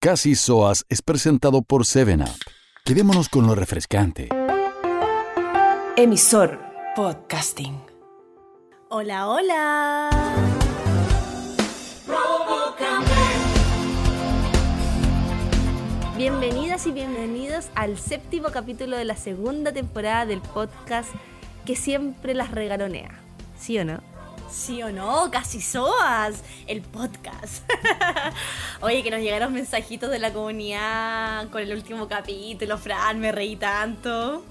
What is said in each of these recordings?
Casi Soas es presentado por 7up. Quedémonos con lo refrescante. Emisor Podcasting. Hola, hola. Bienvenidas y bienvenidos al séptimo capítulo de la segunda temporada del podcast que siempre las regalonea. ¿Sí o no? Sí o no, casi soas, el podcast. Oye, que nos llegaron mensajitos de la comunidad con el último capítulo, Fran, me reí tanto.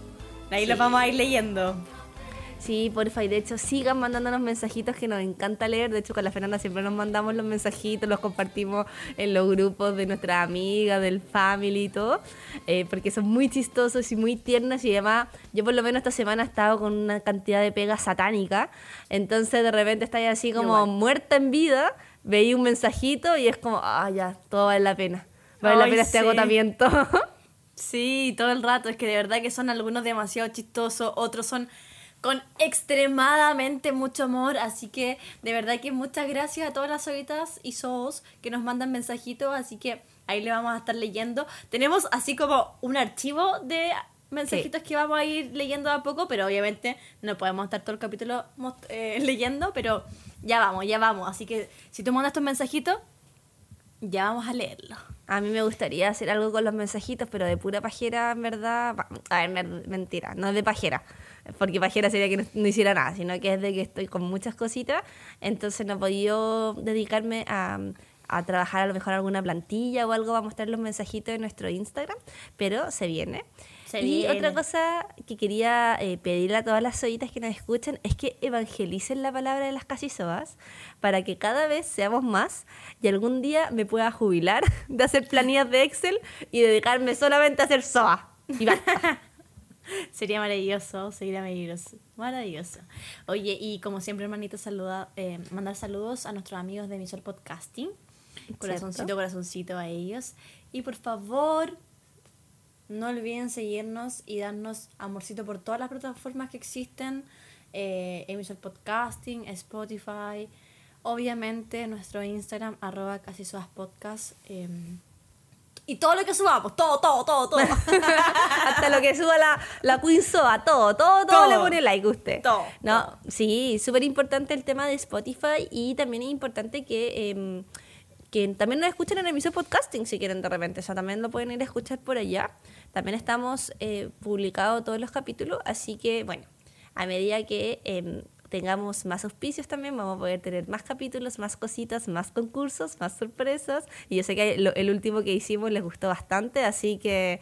Ahí los vamos a ir leyendo. Sí, porfa, y de hecho sigan mandándonos mensajitos que nos encanta leer. De hecho, con la Fernanda siempre nos mandamos los mensajitos, los compartimos en los grupos de nuestra amiga, del family y todo, eh, porque son muy chistosos y muy tiernos. Y además, yo por lo menos esta semana he estado con una cantidad de pegas satánica. Entonces, de repente estáis así como muerta en vida, veí un mensajito y es como, ah, ya, todo vale la pena. Vale la pena este agotamiento. Sí, todo el rato. Es que de verdad que son algunos demasiado chistosos, otros son con extremadamente mucho amor. Así que de verdad que muchas gracias a todas las solitas y sos que nos mandan mensajitos. Así que ahí le vamos a estar leyendo. Tenemos así como un archivo de mensajitos que vamos a ir leyendo a poco, pero obviamente no podemos estar todo el capítulo eh, leyendo, pero ya vamos, ya vamos. Así que si tú mandas tus mensajitos, ya vamos a leerlo. A mí me gustaría hacer algo con los mensajitos, pero de pura pajera, en verdad. A ver, mentira, no de pajera. Porque pajera sería que no, hiciera nada, sino que es de que estoy con muchas cositas. Entonces no he podido dedicarme a, a trabajar a lo mejor alguna plantilla o algo. Vamos a mostrar los mensajitos en nuestro Instagram, pero se viene y otra cosa que quería eh, pedirle a todas las soyitas que nos escuchen es que evangelicen la palabra de las casisobas para que cada vez seamos más y algún día me pueda jubilar de hacer planillas de Excel y dedicarme solamente a hacer soa. sería maravilloso, sería maravilloso. Maravilloso. Oye, y como siempre, hermanito, saluda, eh, mandar saludos a nuestros amigos de Emisor Podcasting. Corazoncito, corazoncito a ellos. Y por favor, no olviden seguirnos y darnos amorcito por todas las plataformas que existen. Eh, emisor Podcasting, Spotify, obviamente nuestro Instagram, arroba casi podcast. Em, y todo lo que subamos, todo, todo, todo, todo. Hasta lo que suba la, la Queen todo, todo, todo, le pone like usted. Todo. No, sí, súper importante el tema de Spotify y también es importante que em, que también nos escuchen en emisor podcasting si quieren de repente, o sea, también lo pueden ir a escuchar por allá. También estamos eh, publicados todos los capítulos, así que bueno, a medida que em, tengamos más auspicios también, vamos a poder tener más capítulos, más cositas, más concursos, más sorpresas. Y yo sé que el último que hicimos les gustó bastante, así que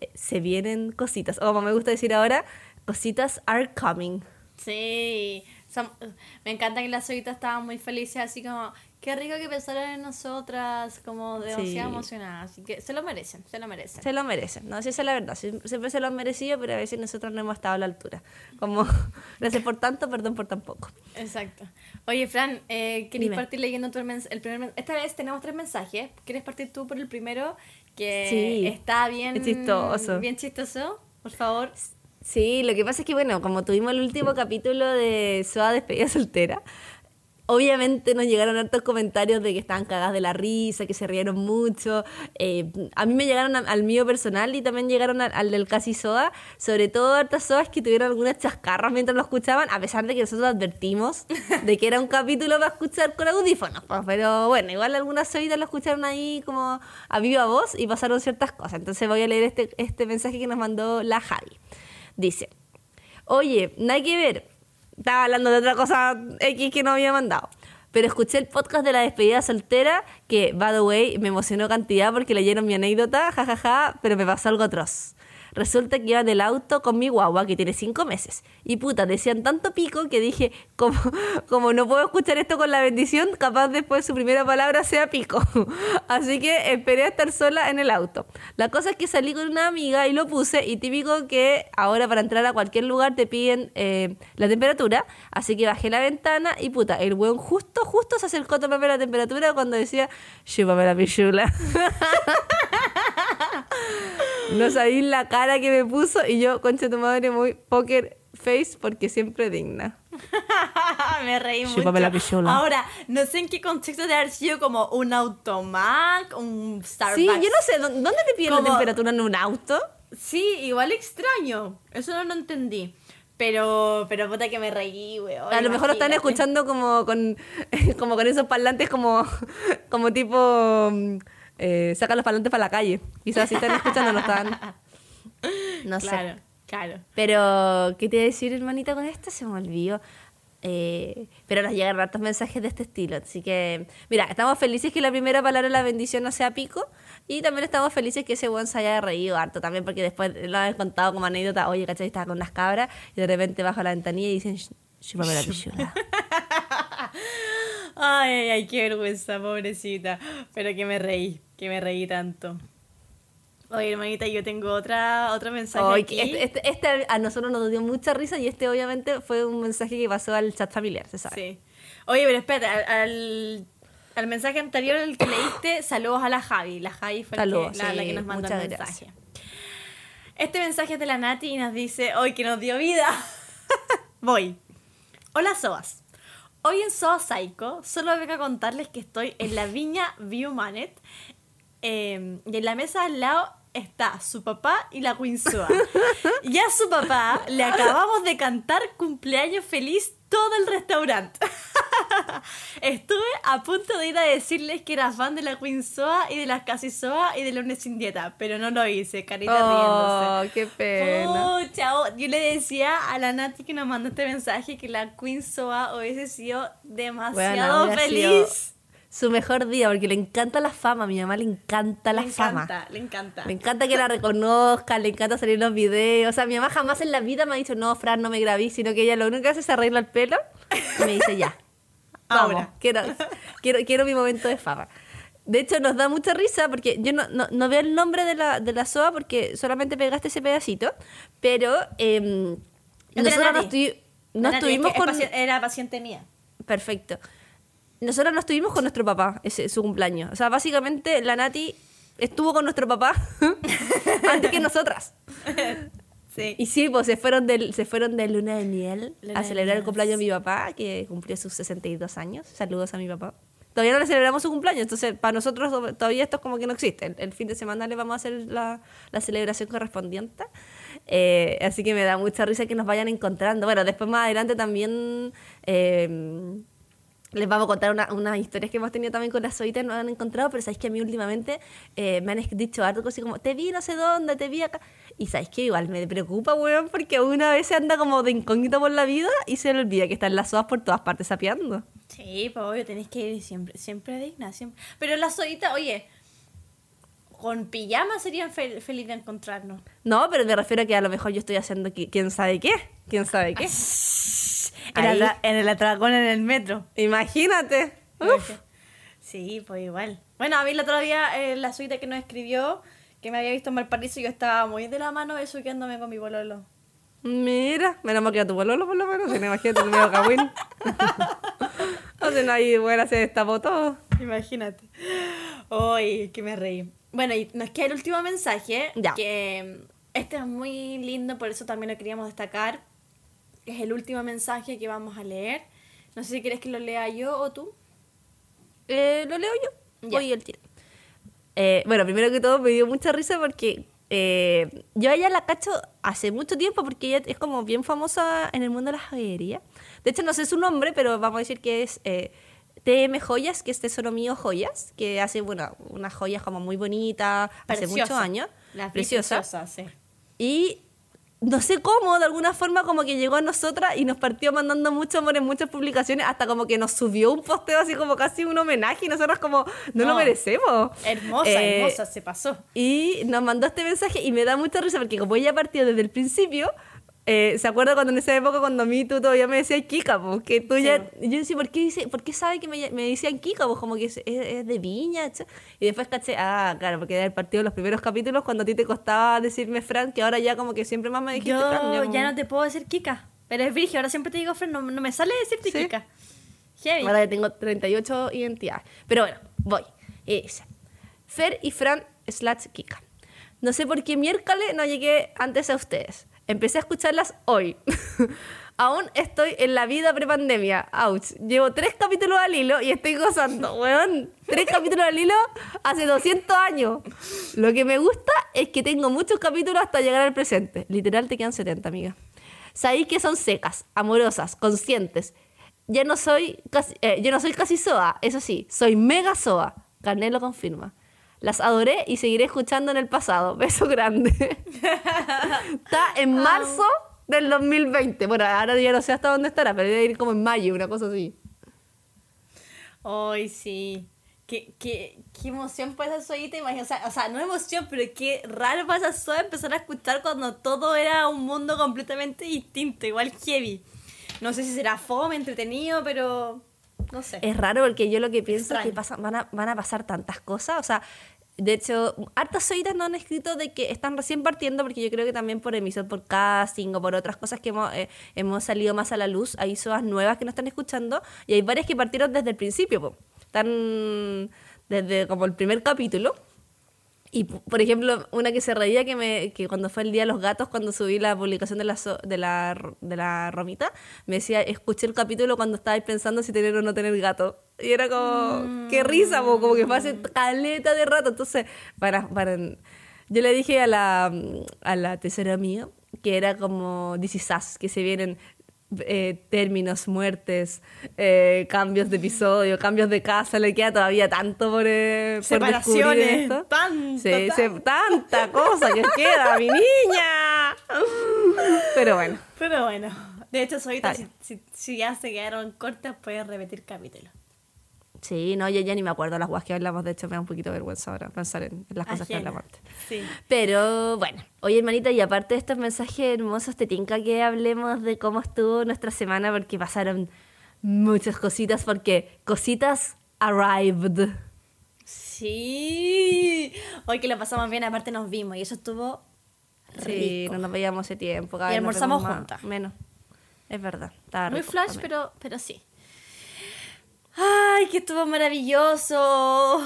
eh, se vienen cositas. O como me gusta decir ahora, cositas are coming. Sí, me encanta que las solitas estaban muy felices, así como Qué rico que pensaran en nosotras, como demasiado emocionadas. Así que se lo merecen, se lo merecen. Se lo merecen, no, si esa es la verdad. Siempre se lo han merecido, pero a veces nosotros no hemos estado a la altura. Como, gracias por tanto, perdón por tan poco. Exacto. Oye, Fran, eh, ¿querés partir leyendo tu el primer Esta vez tenemos tres mensajes. ¿Quieres partir tú por el primero? Que está bien chistoso. Bien chistoso, por favor. Sí, lo que pasa es que, bueno, como tuvimos el último capítulo de Soa Despedida Soltera, Obviamente nos llegaron hartos comentarios de que estaban cagadas de la risa, que se rieron mucho. Eh, a mí me llegaron al mío personal y también llegaron al, del Casi Soda, sobre todo hartas sodas que tuvieron algunas chascarras mientras lo escuchaban, a pesar de que nosotros advertimos de que era un capítulo para escuchar con audífonos. Pues, pero bueno, igual algunas soitas lo escucharon ahí como a viva voz y pasaron ciertas cosas. Entonces voy a leer este, este mensaje que nos mandó la Javi. Dice, oye, nada que ver estaba hablando de otra cosa X que no había mandado. Pero escuché el podcast de la despedida soltera, que, by the way, me emocionó cantidad porque leyeron mi anécdota, jajaja, pero me pasó algo atroz. Resulta que iba en el auto con mi guagua, que tiene cinco meses. Y puta, decían tanto pico que dije, como, como no puedo escuchar esto con la bendición, capaz después su primera palabra sea pico. Así que esperé a estar sola en el auto. La cosa es que salí con una amiga y lo puse, y típico que ahora para entrar a cualquier lugar te piden eh, la temperatura. Así que bajé la ventana y puta, el weón justo, justo se acercó a tomarme la temperatura cuando decía, chúpame la pichula. no sabía la cara que me puso y yo, concha tu madre, muy poker face porque siempre digna. me reí mucho. La. Ahora, no sé en qué contexto de haber sido como un automac, un Starbucks. Sí, yo no sé, ¿dó- ¿dónde te piden la temperatura en un auto? Sí, igual extraño. Eso no lo entendí. Pero, pero puta que me reí, weón. A lo mejor lo están escuchando como con, como con esos parlantes como, como tipo... Eh, sacan los parlantes para la calle. Quizás si están escuchando no están... No sé. Claro, claro. Pero, ¿qué te iba a decir, hermanita, con esto? Se me olvidó. Eh, pero nos llegan hartos mensajes de este estilo. Así que, mira, estamos felices que la primera palabra de la bendición no sea pico. Y también estamos felices que ese buen se haya reído harto también, porque después lo han contado como anécdota. Oye, ¿cachai? Estaba con unas cabras y de repente bajo la ventanilla y dicen, "Sh- chúpame la pichula. Ay, ay, ay, qué vergüenza, pobrecita. Pero que me reí, que me reí tanto. Oye, hermanita, yo tengo otra, otro mensaje Ay, aquí. este, este- este a nosotros nos dio mucha risa y este obviamente fue un mensaje que pasó al chat familiar, se sabe. Sí. Oye, pero espérate, al, mensaje anterior, el que leíste, saludos a la Javi. La Javi fue la Saludos, que, la, la sí, que nos mandó el mensaje. gracias. Este mensaje es de la Nati y nos dice, hoy que nos dio vida. Voy. Hola, Soas. Hoy en Soa Psycho solo vengo a contarles que estoy en la viña Viewmanet eh, y en la mesa al lado está su papá y la Queen Soa. Y a su papá le acabamos de cantar cumpleaños feliz todo el restaurante. Estuve a punto de ir a decirles que era fan de la Queen Soa y de las Casi Soa y de Lunes sin dieta, pero no lo hice, carita Oh, riéndose. qué pena. Oh, yo le decía a la Nati que nos mandó este mensaje que la Queen Soa hubiese sido demasiado hubiera feliz. sido Su mejor día, porque le encanta la fama. A mi mamá le encanta la le fama. encanta, le encanta. Le encanta que la reconozcan, le encanta salir en los videos. O sea, mi mamá jamás en la vida me ha dicho, no, Fran, no me grabé, sino que ella lo único que hace es arregla el pelo y me dice, ya. Vamos, Ahora. quiero, quiero, quiero mi momento de fama. De hecho, nos da mucha risa porque yo no, no, no veo el nombre de la, de la SOA porque solamente pegaste ese pedacito, pero la nosotros no, estu- no estuvimos es que con... paci- Era paciente mía. Perfecto. Nosotros no estuvimos con nuestro papá, ese su cumpleaños. O sea, básicamente la Nati estuvo con nuestro papá antes que nosotras. Sí. Y sí, pues se fueron de, se fueron de luna de miel Luna a celebrar el cumpleaños de mi papá, que cumplió sus 62 años. Saludos a mi papá. Todavía no le celebramos su cumpleaños, entonces para nosotros todavía esto es como que no existe. El, el fin de semana le vamos a hacer la, la celebración correspondiente. Eh, así que me da mucha risa que nos vayan encontrando. Bueno, después más adelante también eh, les vamos a contar una- unas historias que hemos tenido también con las Zoitas, nos han encontrado, pero sabéis que a mí últimamente eh, me han dicho algo así como, te vi no sé dónde, te vi acá. Y sabéis que igual me preocupa, weón, porque una vez se anda como de incógnito por la vida y se le olvida que están las soas por todas partes sapeando. Sí, pues obvio, tenéis que ir siempre, siempre digna, siempre. Pero la Zoita, oye, con pijama serían fel- feliz de encontrarnos. No, pero me refiero a que a lo mejor yo estoy haciendo qui- quién sabe qué, quién sabe qué. En, Ahí. atra- en el atracón en el metro. Imagínate. Uf. Sí, pues igual. Bueno, a mí el otro día eh, la suite que nos escribió, que me había visto en Valparaíso, yo estaba muy de la mano besuqueándome con mi bololo. Mira, menos mal que a tu pololo por lo menos, si no imagínate tu medio cagüín. o sea, no ahí, bueno, se destapó todo. Imagínate. Uy, que me reí. Bueno, y nos queda el último mensaje, Ya. que mm, este es muy lindo, por eso también lo queríamos destacar. Es el último mensaje que vamos a leer. No sé si quieres que lo lea yo o tú. Eh, lo leo yo. Ya. Voy el tiro. Eh, bueno, primero que todo me dio mucha risa porque eh, yo a ella la cacho hace mucho tiempo porque ella es como bien famosa en el mundo de la joyería. De hecho, no sé su nombre, pero vamos a decir que es eh, TM Joyas, que es Tesoro Mío Joyas, que hace, bueno, unas joyas como muy bonitas hace muchos años. La Preciosa. preciosa, sí. Y no sé cómo, de alguna forma como que llegó a nosotras y nos partió mandando mucho amor en muchas publicaciones, hasta como que nos subió un posteo así como casi un homenaje y nosotros como, no, lo merecemos. Hermosa, Eh, hermosa, se pasó. Y nos mandó este mensaje y me da mucha risa porque como ella partió desde el principio, eh, ¿se acuerda cuando en esa época cuando a mí tú todavía me decías Kika? po? que tú Sí, ya... Yo decía, ¿por qué, dice, ¿por qué sabe que me, me decían Kika? Pues como que es, es- de viña. Y después caché, ah, claro, porque era el partido de los primeros capítulos cuando a ti te costaba decirme Fran, que ahora ya como que siempre más me dijiste Yo Fran. ya, como- no te puedo decir Kika. Pero es virgen, ahora siempre te digo Fran, no, no me sale decirte Sí. Kika. Heavy. Ahora ya tengo 38 identidades. Pero bueno, voy. Y dice, Fer y Fran slash Kika. No sé por qué miércoles no llegué antes a ustedes. Empecé a escucharlas hoy. aún estoy en la vida prepandemia. Ouch. Llevo tres capítulos al hilo y estoy gozando, weón. Tres capítulos al hilo hace 200 años. Lo que me gusta es que tengo muchos capítulos hasta llegar al presente. Literal te quedan 70, amiga. Sabéis que son secas, amorosas, conscientes. Ya no soy casi, eh, yo no soy casi soa, eso sí, soy mega soa. Carnet lo confirma. Las adoré y seguiré escuchando en el pasado. Beso grande. Está en marzo del 2020. Bueno, ahora ya no sé hasta dónde estará, pero debe ir como en mayo, una cosa así. Ay, sí. Qué, qué, qué emoción pasa esa soyita, O sea, o sea, no emoción, pero qué raro pasa eso empezar a escuchar cuando todo era un mundo completamente distinto, igual heavy. No sé si será fome, entretenido, pero no sé. Es raro porque yo lo que pienso es que pasa, van, a, van a pasar tantas cosas. O sea, de hecho, hartas soitas no han escrito de que están recién partiendo, porque yo creo que también por emisor por casting o por otras cosas que hemos, eh, hemos salido más a la luz, hay soas nuevas que no están escuchando y hay varias que partieron desde el principio. Están desde como el primer capítulo. Y, por ejemplo, una que se reía que, me, que cuando fue el Día de los Gatos, cuando subí la publicación de la, de la, de la Romita, me decía, escuché el capítulo cuando estabais pensando si tener o no tener gato. Y era como, qué risa, como que fue hace caleta de rato. Entonces, para, para, yo le dije a la, a la tercera mía que era como This que se vienen eh, términos, muertes, eh, cambios de episodio, cambios de casa, le queda todavía tanto por, eh, Separaciones, esto. Tanto, tanta cosa que queda, mi niña. Pero bueno. Pero bueno. De hecho, ahorita, si, si, ya se quedaron cortas, puedes repetir capítulo. Sí, no, yo ya ni me acuerdo las guas que hablamos. De hecho, me da un poquito de vergüenza ahora pensar en, las cosas que hablamos antes. Sí. Pero bueno, oye, hermanita, y aparte de estos mensajes hermosos, te tinca que hablemos de cómo estuvo nuestra semana, porque pasaron muchas cositas, porque cositas arrived. Sí. Hoy que lo pasamos bien, aparte nos vimos, y eso estuvo. Rico. Sí, no nos veíamos hace tiempo. y almorzamos juntas. Menos. Es verdad. Muy flash, pero, pero sí. ¡Ay, que estuvo maravilloso!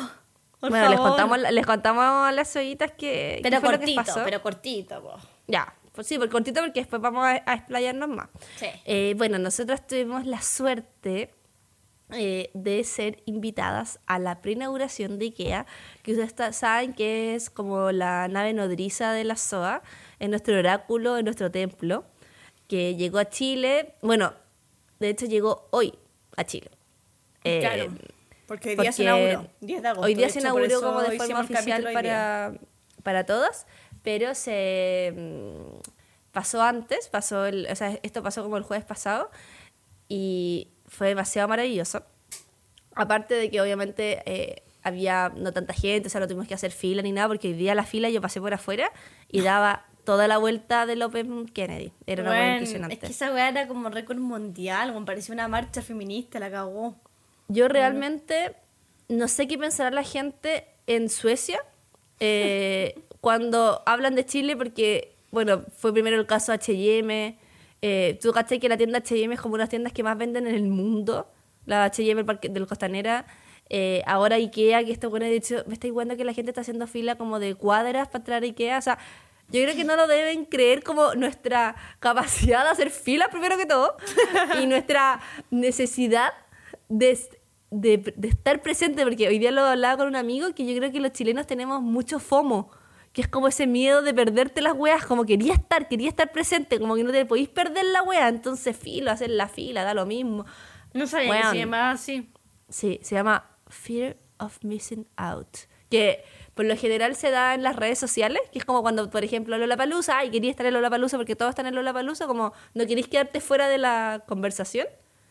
bueno, les contamos, les contamos las ollitas que. Pero cortito, pero cortito, Ya, pues sí, por cortito porque después vamos a, explayarnos más. Sí. Eh, bueno, nosotros tuvimos la suerte eh, de ser invitadas a la preinauguración de IKEA, que ustedes saben que es como la nave nodriza de la SOA, en nuestro oráculo, en nuestro templo, que llegó a Chile. Bueno, de hecho llegó hoy a Chile. Claro. Eh, porque hoy día se inauguró, 10 de agosto. Hoy día se inauguró como de forma oficial para, para todos, pero se mm, pasó antes, pasó el, o sea, esto pasó como el jueves pasado y fue demasiado maravilloso. Aparte de que obviamente eh, había no tanta gente, o sea, no tuvimos que hacer fila ni nada, porque hoy día la fila yo pasé por afuera y daba toda la vuelta del Open Kennedy. Era una cosa impresionante. Es que esa weá era como récord mundial, como parecía una marcha feminista, la cagó. Yo realmente no sé qué pensará la gente en Suecia eh, cuando hablan de Chile, porque, bueno, fue primero el caso HM. Eh, Tú caché que la tienda HM es como una de las tiendas que más venden en el mundo, la HM del Costanera. Eh, ahora Ikea, que esto bueno, de hecho, me estoy viendo que la gente está haciendo fila como de cuadras para entrar a Ikea. O sea, yo creo que no lo deben creer como nuestra capacidad de hacer fila, primero que todo, y nuestra necesidad de, de, estar presente, porque hoy día lo hablaba con un amigo que yo creo que los chilenos tenemos mucho FOMO, que es como ese miedo de perderte las weas, como quería estar, quería estar presente, como que no te podéis perder la wea, entonces filo, hacer la fila, da lo mismo. No sabía que se llamaba así. Sí, se llama Fear of Missing Out, que por lo general se da en las redes sociales, que es como cuando, por ejemplo, Lola Palusa, ay, quería estar en Lola Palusa porque todos están en Lola Palusa, como no queréis quedarte fuera de la conversación,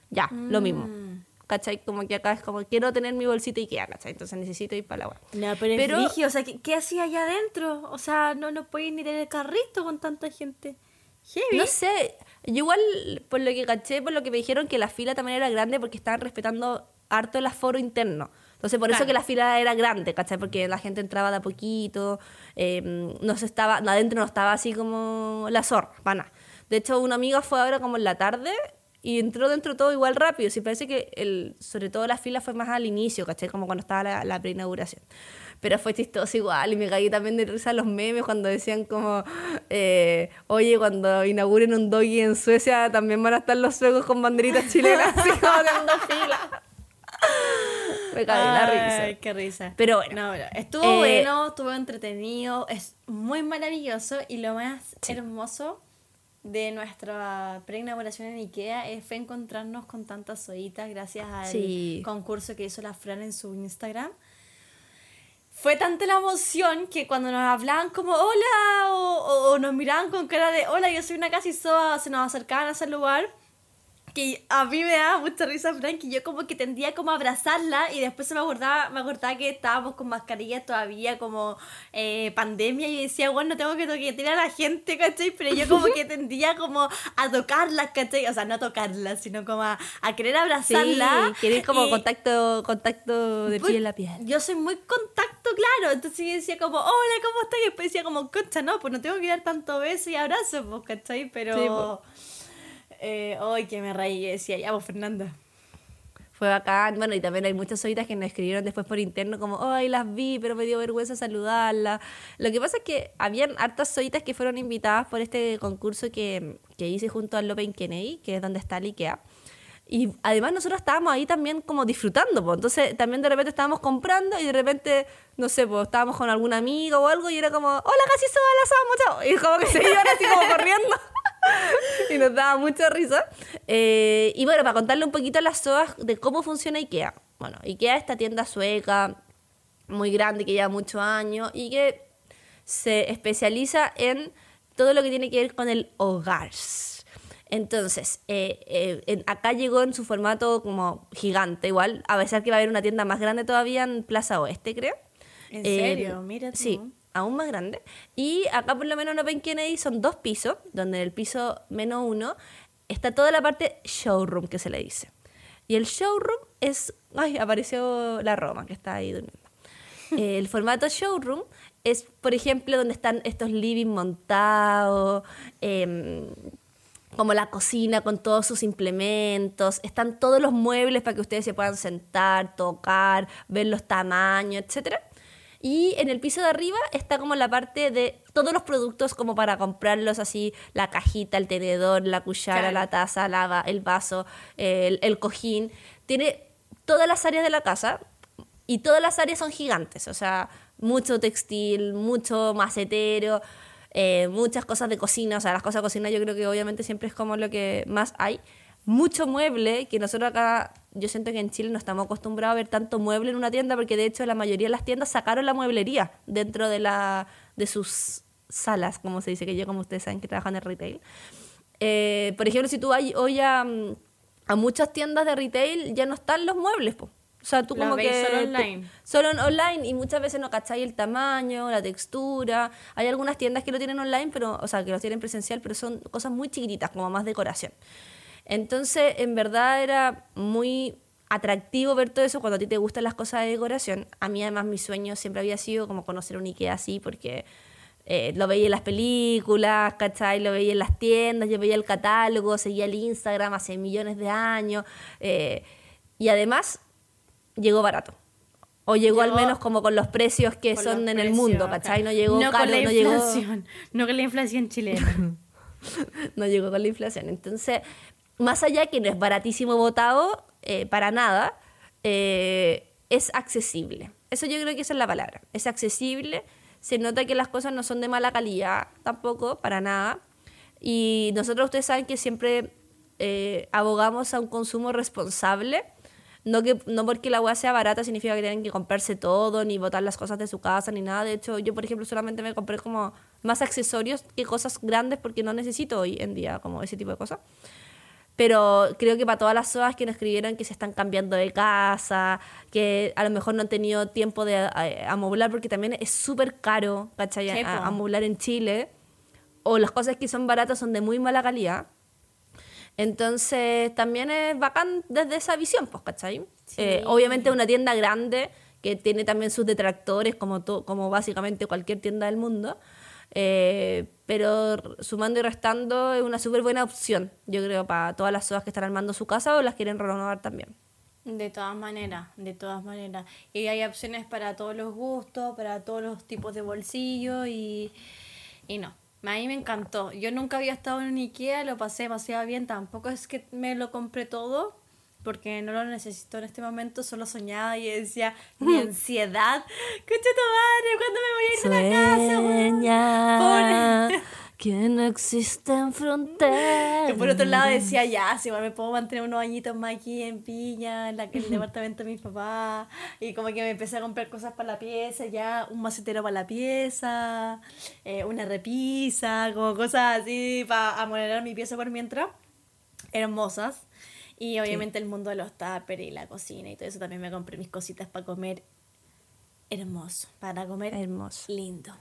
ya, lo mismo. ¿Cachai? Como que acá es como, quiero tener mi bolsita Ikea, ¿cachai? Entonces necesito ir para la web. No, pero, pero o sea, ¿qué, hacía allá adentro? O sea, no, no podéis ni tener carrito con tanta gente. No sé, yo igual, por lo que caché, por lo que me dijeron, que la fila también era grande porque estaban respetando harto el aforo interno. Entonces, por eso que la fila era grande, ¿cachai? Porque la gente entraba de a poquito, eh, no se estaba, adentro no estaba así como la zorra, pana. De hecho, una amiga fue ahora como en la tarde y entró dentro todo igual rápido. Sí, parece que el, sobre todo la fila fue más al inicio, ¿cachai? Como cuando estaba la, la preinauguración. pero fue chistoso igual y me caí también de risa los memes cuando decían como, eh, oye, cuando inauguren un doggy en Suecia también van a estar los suecos con banderitas chilenas así como dando fila. Me caí la risa. Ay, qué risa. Pero bueno. No, pero estuvo Eh, bueno, estuvo entretenido, es muy maravilloso y lo más hermoso de nuestra preinauguración en Ikea fue encontrarnos con tantas soitas gracias al Sí. concurso que hizo la Fran en su Instagram. Fue tanta la emoción que cuando nos hablaban como hola o, o- o nos miraban con cara de hola, yo soy una casi soa, se nos acercaban a ese lugar que a mí me daba mucha risa, Frank, que yo como que tendía como a abrazarla y después se me acordaba, me acordaba que estábamos con mascarillas todavía como eh, pandemia y decía, bueno, no tengo que toquetear a la gente, ¿cachai? Pero yo como que tendía como a tocarlas, ¿cachai? O sea, no tocarlas, sino como a, a querer Sí, abrazarla. querer como y- contacto, contacto de pues, piel a piel. Yo soy muy contacto, claro. Entonces yo decía como, hola, ¿cómo estás? Y después decía como, concha, no, pues no tengo que dar tanto beso y abrazo, pues, ¿cachai? Pero... Sí, pues. Eh, ay, que me reí. Decía, ya, pues, Fernanda. Fue bacán. Bueno, y también hay muchas solitas que nos escribieron después por interno como, ay, las vi, pero me dio vergüenza saludarlas. Lo que pasa es que habían hartas solitas que fueron invitadas por este concurso que, que hice junto al Open Kennedy, que es donde está el IKEA. Y además nosotros estábamos ahí también como disfrutando, pues. Entonces también de repente estábamos comprando y de repente, no sé, pues estábamos con algún amigo o algo y era como, hola, casi soy las amo, chao. Y como que se iban así como corriendo. y nos daba mucha risa. Eh, y bueno, para contarle un poquito a las SOAS de cómo funciona IKEA. Bueno, IKEA es esta tienda sueca muy grande que lleva muchos años y que se especializa en todo lo que tiene que ver con el hogar. Entonces, eh, eh, en- acá llegó en su formato como gigante, igual, a pesar que va a haber una tienda más grande todavía en Plaza Oeste, creo. ¿En serio? Mira tú. Sí, aún más grande. Y acá por lo menos en Open Kennedy son dos pisos, donde en el piso menos uno está toda la parte showroom que se le dice. Y el showroom es... Ay, apareció la Roma que está ahí durmiendo. El formato showroom es, por ejemplo, donde están estos living montados, em, como la cocina con todos sus implementos, están todos los muebles para que ustedes se puedan sentar, tocar, ver los tamaños, etc. Y en el piso de arriba está como la parte de todos los productos como para comprarlos así, la cajita, el tenedor, la cuchara, Claro. la taza, la el vaso, el, el cojín. Tiene todas las áreas de la casa y todas las áreas son gigantes, o sea, mucho textil, mucho macetero, eh, muchas cosas de cocina, o sea, las cosas de cocina yo creo que obviamente siempre es como lo que más hay. Mucho mueble, que nosotros acá, yo siento que en Chile no estamos acostumbrados a ver tanto mueble en una tienda, porque de hecho la mayoría de las tiendas sacaron la mueblería dentro de, la, de sus salas, como se dice, que yo como ustedes saben que trabajan en retail. Eh, por ejemplo, si tú vas hoy a, a muchas tiendas de retail, ya no están los muebles, po. O sea, tú como que... solo online. solo en online y muchas veces no cacháis el tamaño, la textura. Hay algunas tiendas que lo tienen online, pero, o sea, que lo tienen presencial, pero son cosas muy chiquititas, como más decoración. Entonces, en verdad era muy atractivo ver todo eso cuando a ti te gustan las cosas de decoración. A mí además mi sueño siempre había sido como conocer un Ikea así, porque eh, lo veía en las películas, ¿cachai? Lo veía en las tiendas, yo veía el catálogo, seguía el Instagram hace millones de años. eh, y además llegó barato. O llegó, al Llegó menos como con los precios que son en el mundo. ¿cachai? No llegó no caro, con la no llegó inflación. No con la inflación chilena. no llegó con la inflación. Entonces, más allá que no es baratísimo votado, eh, para nada, eh, es accesible. Eso yo creo que esa es la palabra. Es accesible, se nota que las cosas no son de mala calidad tampoco, para nada. Y nosotros ustedes saben que siempre eh, abogamos a un consumo responsable. No, que, no porque la hueá sea barata significa que tienen que comprarse todo, ni botar las cosas de su casa, ni nada. De hecho, yo, por ejemplo, solamente me compré como más accesorios que cosas grandes porque no necesito hoy en día como ese tipo de cosas. Pero creo que para todas las SOAS que nos escribieron que se están cambiando de casa, que a lo mejor no han tenido tiempo de eh, amoblar, porque también es súper caro, ¿cachai? Sí, amoblar en Chile. O las cosas que son baratas son de muy mala calidad. Entonces, también es bacán desde esa visión, pues, ¿cachai? Eh, obviamente una tienda grande que tiene también sus detractores, como, como básicamente cualquier tienda del mundo. Eh, pero sumando y restando es una súper buena opción, yo creo, para todas las SOAS que están armando su casa o las quieren renovar también. De todas maneras, de todas maneras. Y hay opciones para todos los gustos, para todos los tipos de bolsillos y, y no. A mí me encantó. Yo nunca había estado en un Ikea, lo pasé demasiado bien. Tampoco es que me lo compré todo, porque no lo necesito en este momento. Solo soñaba y decía, mi ansiedad. Escucha tu madre, ¿cuándo me voy a ir a la casa? que no existen fronteras. Y por otro lado decía, ya, si igual me puedo mantener unos añitos más aquí en Piña, en, la, el departamento de mis papás. Y como que me empecé a comprar cosas para la pieza, ya, un macetero para la pieza, eh, una repisa, como cosas así para amonerar mi pieza por mientras. Hermosas. Y obviamente el mundo de los tuppers y la cocina y todo eso también me compré mis cositas para comer hermoso, para comer hermoso. Lindo.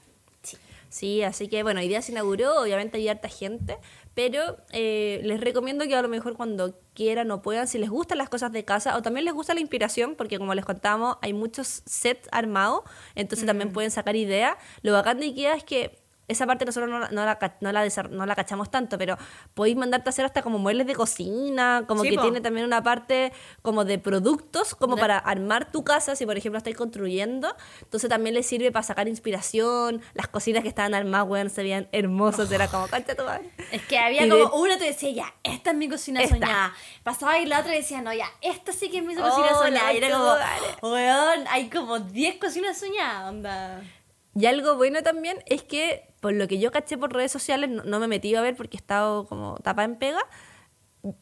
Sí. así que bueno, hoy día se inauguró, obviamente hay harta gente, pero eh, les recomiendo que a lo mejor cuando quieran o puedan, si les gustan las cosas de casa o también les gusta la inspiración, porque como les contamos, hay muchos sets armados, entonces también mm. pueden sacar ideas. Lo bacán de IKEA es que esa parte nosotros no, no, la, no, la, no la cachamos tanto, pero podéis mandarte a hacer hasta como muebles de cocina, como que tiene también una parte como de productos, como para armar tu casa, si por ejemplo estáis construyendo. Entonces también les sirve para sacar inspiración. Las cocinas que estaban armadas, bueno, se veían hermosas, era como, cancha tu Es que había como una te decía, ya, esta es mi cocina soñada. Pasaba y la otra decía, no, ya, esta sí que es mi cocina soñada. Y era como, weón, hay como 10 cocinas soñadas, onda. Y algo bueno también es que por lo que yo caché por redes sociales, no, me metí a ver porque he estado como tapa en pega,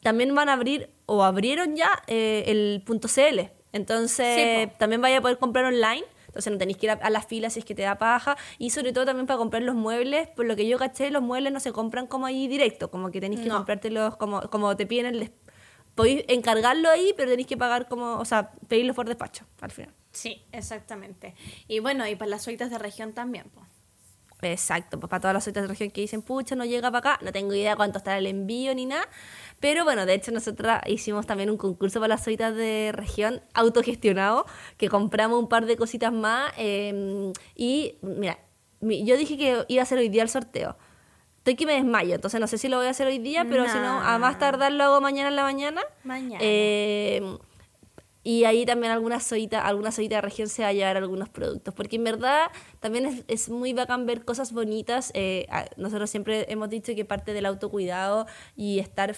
también van a abrir o abrieron ya eh, el punto .cl. Entonces también vaya a poder comprar online. Entonces no tenéis que ir a, las filas si es que te da paja. Y sobre todo también para comprar los muebles, por lo que yo caché, los muebles no se compran como ahí directo, como que tenéis que comprártelos como, como te piden el... Podéis encargarlo ahí, pero tenéis que pagar como, o sea, pedirlo por despacho al final. Sí, exactamente. Y bueno, y para las suitas de región también, pues. Exacto, pues para todas las otras regiones que dicen, pucha, no llega para acá, no tengo idea cuánto estará el envío ni nada. Pero bueno, de hecho nosotros hicimos también un concurso para las solitas de región autogestionado, que compramos un par de cositas más. Em, y mira, yo dije que iba a ser hoy día el sorteo. Estoy que me desmayo, entonces no sé si lo voy a hacer hoy día, pero si no, a más tardar lo hago mañana en la mañana. Mañana. Eh, y ahí también alguna solita, alguna solita de región se va a llevar algunos productos. Porque en verdad también es, es muy bacán ver cosas bonitas. Eh, nosotros siempre hemos dicho que parte del autocuidado y estar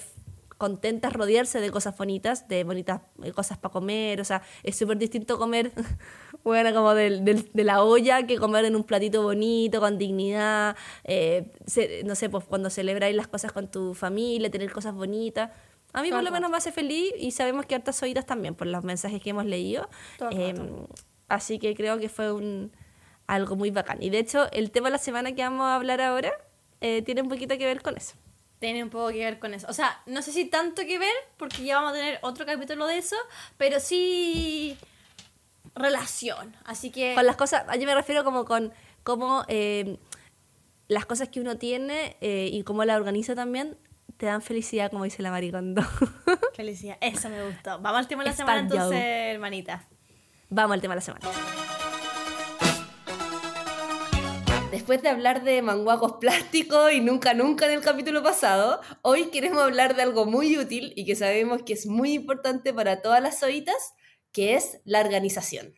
contentas, rodearse de cosas bonitas, de bonitas eh, cosas para comer. O sea, es súper distinto comer, bueno, como de, de, la olla que comer en un platito bonito, con dignidad. Eh, no sé, pues cuando celebráis las cosas con tu familia, tener cosas bonitas. A mí por lo menos me hace feliz y sabemos que hartas oídas también por los mensajes que hemos leído. Em, así que creo que fue un algo muy bacán. Y de hecho, el tema de la semana que vamos a hablar ahora eh, tiene un poquito que ver con eso. Tiene un poco que ver con eso. O sea, no sé si tanto que ver, porque ya vamos a tener otro capítulo de eso, pero sí relación. Así que... Con las cosas, yo me refiero como con cómo em, las cosas que uno tiene eh, y cómo las organiza también te dan felicidad, como dice la maricondo. Felicidad, eso me gustó. Vamos al tema de la semana entonces, hermanita. Vamos al tema de la semana. Después de hablar de manguacos plásticos y nunca nunca en el capítulo pasado, hoy queremos hablar de algo muy útil y que sabemos que es muy importante para todas las zoitas, que es la organización.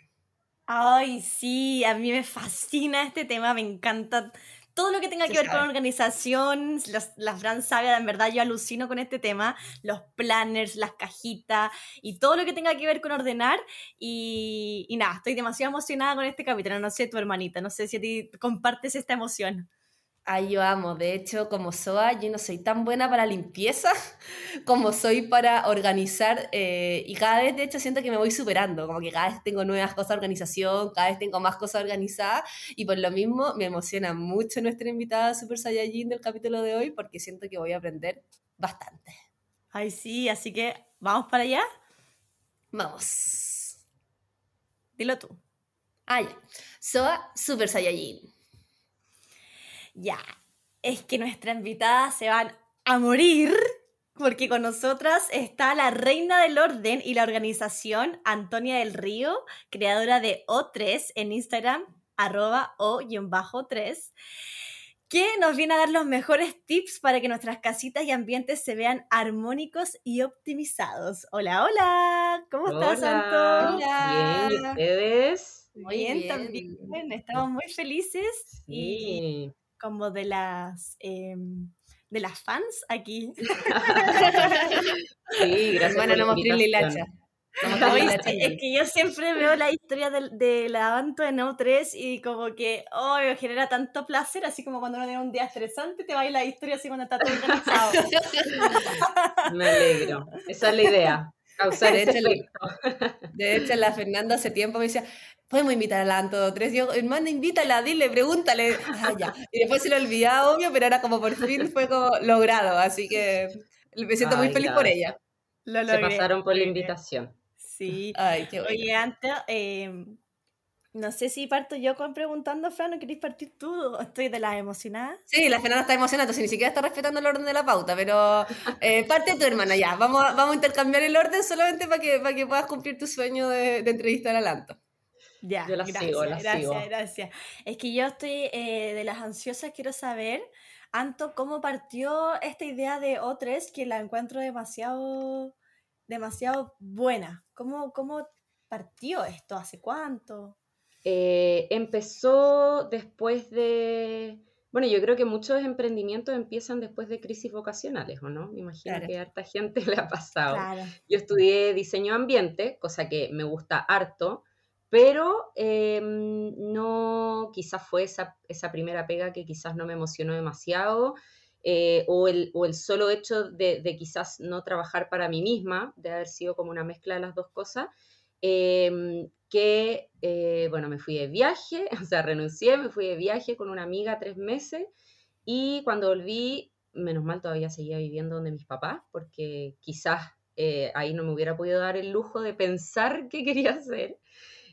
Ay, sí, a mí me fascina este tema, me encanta todo lo que tenga que ver con organización, las, las Fran en verdad yo alucino con este tema, los planners, las cajitas y todo lo que tenga que ver con ordenar. Y, y nada, estoy demasiado emocionada con este capítulo. No sé tu hermanita, no sé si a ti compartes esta emoción. Ay, yo amo. De hecho, como SOA, yo no soy tan buena para limpieza como soy para organizar. Eh, y cada vez, de hecho, siento que me voy superando. Como que cada vez tengo nuevas cosas de organización, cada vez tengo más cosas organizadas. Y por lo mismo, me emociona mucho nuestra invitada Super Saiyajin del capítulo de hoy, porque siento que voy a aprender bastante. Ay, sí. Así que, ¿vamos para allá? Vamos. Dilo tú. Ah, ya. SOA Super Saiyajin ya, es que nuestra invitada se van a morir porque con nosotras está la reina del orden y la organización Antonia del Río, creadora de O3 en Instagram, arroba O-3, que nos viene a dar los mejores tips para que nuestras casitas y ambientes se vean armónicos y optimizados. Hola, hola, ¿cómo estás, Santo? Hola. Bien, ¿y ustedes? Muy bien, también. Estamos muy felices y como de las em, de las fans aquí. sí, gracias. Bueno, no mostré la es que yo siempre veo la historia de, de la Anto en O3 y como que, oh, me genera tanto placer, así como cuando uno tiene un día estresante, te va a ir la historia así cuando está todo organizado. me alegro. Esa es la idea. Causar de, hecho, de hecho, la Fernanda hace tiempo me decía, podemos invitar a la Anto 3. Yo, hermana, invítala, dile, pregúntale. Ah, ya. Y después se lo olvidaba, obvio, pero ahora como por fin fue como logrado. Así que me siento muy feliz por ella. se pasaron por la invitación. Sí. Ay, qué Oye, antes, em, no sé si parto yo con preguntando, Fran, ¿no queréis partir tú? Estoy de las emocionadas. Sí, la Fernanda está emocionada, entonces ni siquiera está respetando el orden de la pauta, pero eh, parte tu hermana ya. Vamos, vamos a intercambiar el orden solamente para que, para que puedas cumplir tu sueño de, entrevistar a Lanto. Ya, yo la gracias, sigo, la gracias, gracias. Es que yo estoy eh, de las ansiosas, quiero saber, Anto, ¿cómo partió esta idea de O3 que la encuentro demasiado demasiado buena. ¿Cómo, cómo partió esto? ¿Hace cuánto? Eh, empezó después de... Bueno, yo creo que muchos emprendimientos empiezan después de crisis vocacionales, ¿o no? Me imagino que a harta gente le ha pasado. Yo estudié diseño ambiente, cosa que me gusta harto, pero em, no, quizás fue esa, esa primera pega que quizás no me emocionó demasiado eh, o, el, o, el, solo hecho de, quizás no trabajar para mí misma, de haber sido como una mezcla de las dos cosas, em, que, eh, bueno, me fui de viaje, o sea, renuncié, me fui de viaje con una amiga tres meses y cuando volví, menos mal todavía seguía viviendo donde mis papás, porque quizás eh, ahí no me hubiera podido dar el lujo de pensar qué quería hacer.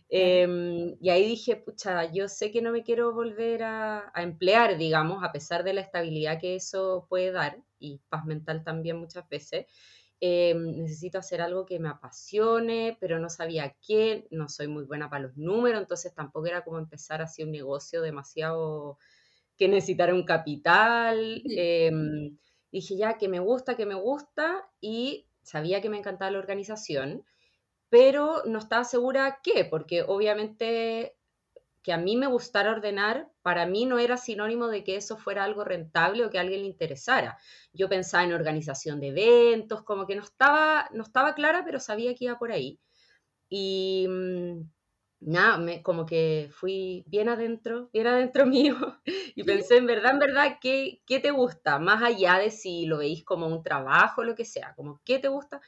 Em, y ahí dije, pucha, yo sé que no me quiero volver a, emplear, digamos, a pesar de la estabilidad que eso puede dar, y paz mental también muchas veces. Em, necesito hacer algo que me apasione, pero no sabía qué, no soy muy buena para los números, entonces tampoco era como empezar así un negocio demasiado que necesitara un capital. Em, dije ya que me gusta, que me gusta, y sabía que me encantaba la organización pero no estaba segura qué, porque obviamente que a mí me gustara ordenar, para mí no era sinónimo de que eso fuera algo rentable o que a alguien le interesara. Yo pensaba en organización de eventos, como que no estaba, no estaba clara, pero sabía que iba por ahí. Y mm, nada, me, como que fui bien adentro, bien adentro mío, y pensé, en verdad, en verdad, ¿qué, ¿qué te gusta? Más allá de si lo veis como un trabajo o lo que sea, como, ¿qué te gusta?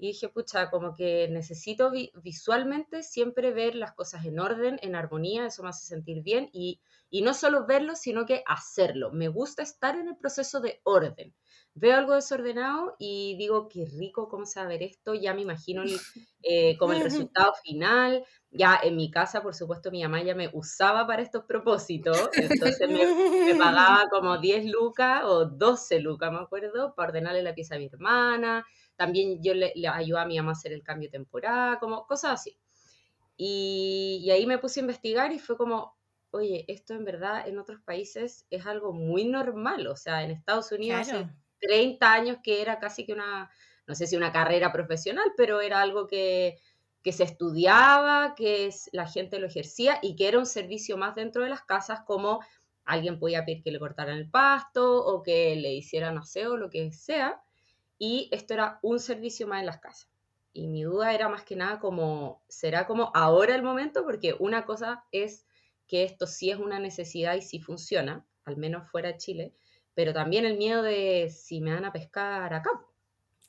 Y dije, pucha, como que necesito visualmente siempre ver las cosas en orden, en armonía, eso me hace sentir bien y, y, no solo verlo, sino que hacerlo. Me gusta estar en el proceso de orden. Veo algo desordenado y digo, qué rico cómo se va a ver esto, ya me imagino eh, como el resultado final. Ya en mi casa, por supuesto, mi mamá ya me usaba para estos propósitos, entonces me, me pagaba como 10 lucas o 12 lucas, me acuerdo, para ordenarle la pieza a mi hermana, también yo le, le ayudé a mi mamá a hacer el cambio temporal, como cosas así. Y, ahí me puse a investigar y fue como, oye, esto en verdad en otros países es algo muy normal. O sea, en Estados Unidos hace 30 años que era casi que una, no sé si una carrera profesional, pero era algo que, que se estudiaba, que la gente lo ejercía y que era un servicio más dentro de las casas como alguien podía pedir que le cortaran el pasto o que le hicieran aseo lo que sea y esto era un servicio más en las casas. Y mi duda era más que nada como, ¿será como ahora el momento? Porque una cosa es que esto sí es una necesidad y sí funciona, al menos fuera de Chile, pero también el miedo de si me van a pescar acá.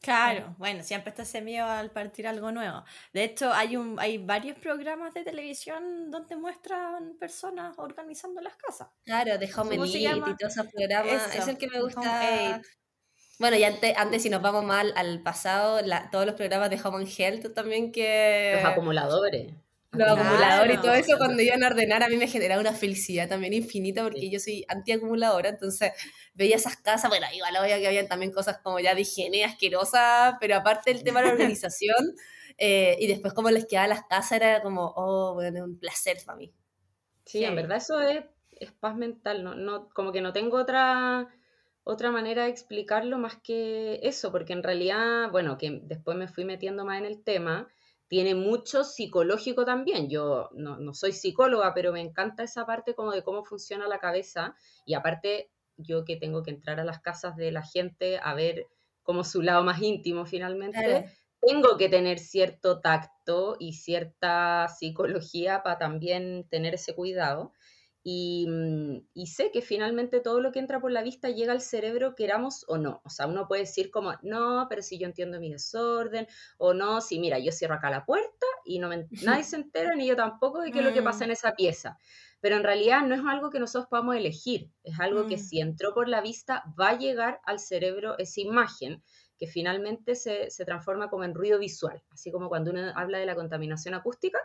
Claro, bueno, siempre está ese miedo al partir algo nuevo. De hecho, hay, un, hay varios programas de televisión donde muestran personas organizando las casas. Claro, de Home y todos esos programas. es el que me gusta. Bueno, y antes, antes si nos vamos mal al pasado, todos los programas de Home and Health también que... Los acumuladores. Los acumuladores y todo eso cuando iban a ordenar a mí me generaba una felicidad también infinita porque yo soy antiacumuladora, entonces veía esas casas, bueno, igual obvio que había también cosas como ya de higiene asquerosa, pero aparte el tema de la organización eh, y después como les quedaba las casas era como, oh, bueno, un placer para mí. Sí, en verdad eso es es paz mental, no, no, como que no tengo otra, otra manera de explicarlo más que eso, porque en realidad, bueno, que después me fui metiendo más en el tema, tiene mucho psicológico también. Yo no, no soy psicóloga, pero me encanta esa parte como de cómo funciona la cabeza y aparte yo que tengo que entrar a las casas de la gente a ver como su lado más íntimo finalmente, tengo que tener cierto tacto y cierta psicología para también tener ese cuidado. Mm, y, sé que finalmente todo lo que entra por la vista llega al cerebro, queramos o no. O sea, uno puede decir como, no, pero si yo entiendo mi desorden, o no, si mira, yo cierro acá la puerta y no nadie se entera, ni yo tampoco de qué es lo que pasa mm. en esa pieza. Pero en realidad no es algo que nosotros podamos elegir, es algo que mm. si entró por la vista va a llegar al cerebro esa imagen que finalmente se, se transforma como en ruido visual, así como cuando uno habla de la contaminación acústica,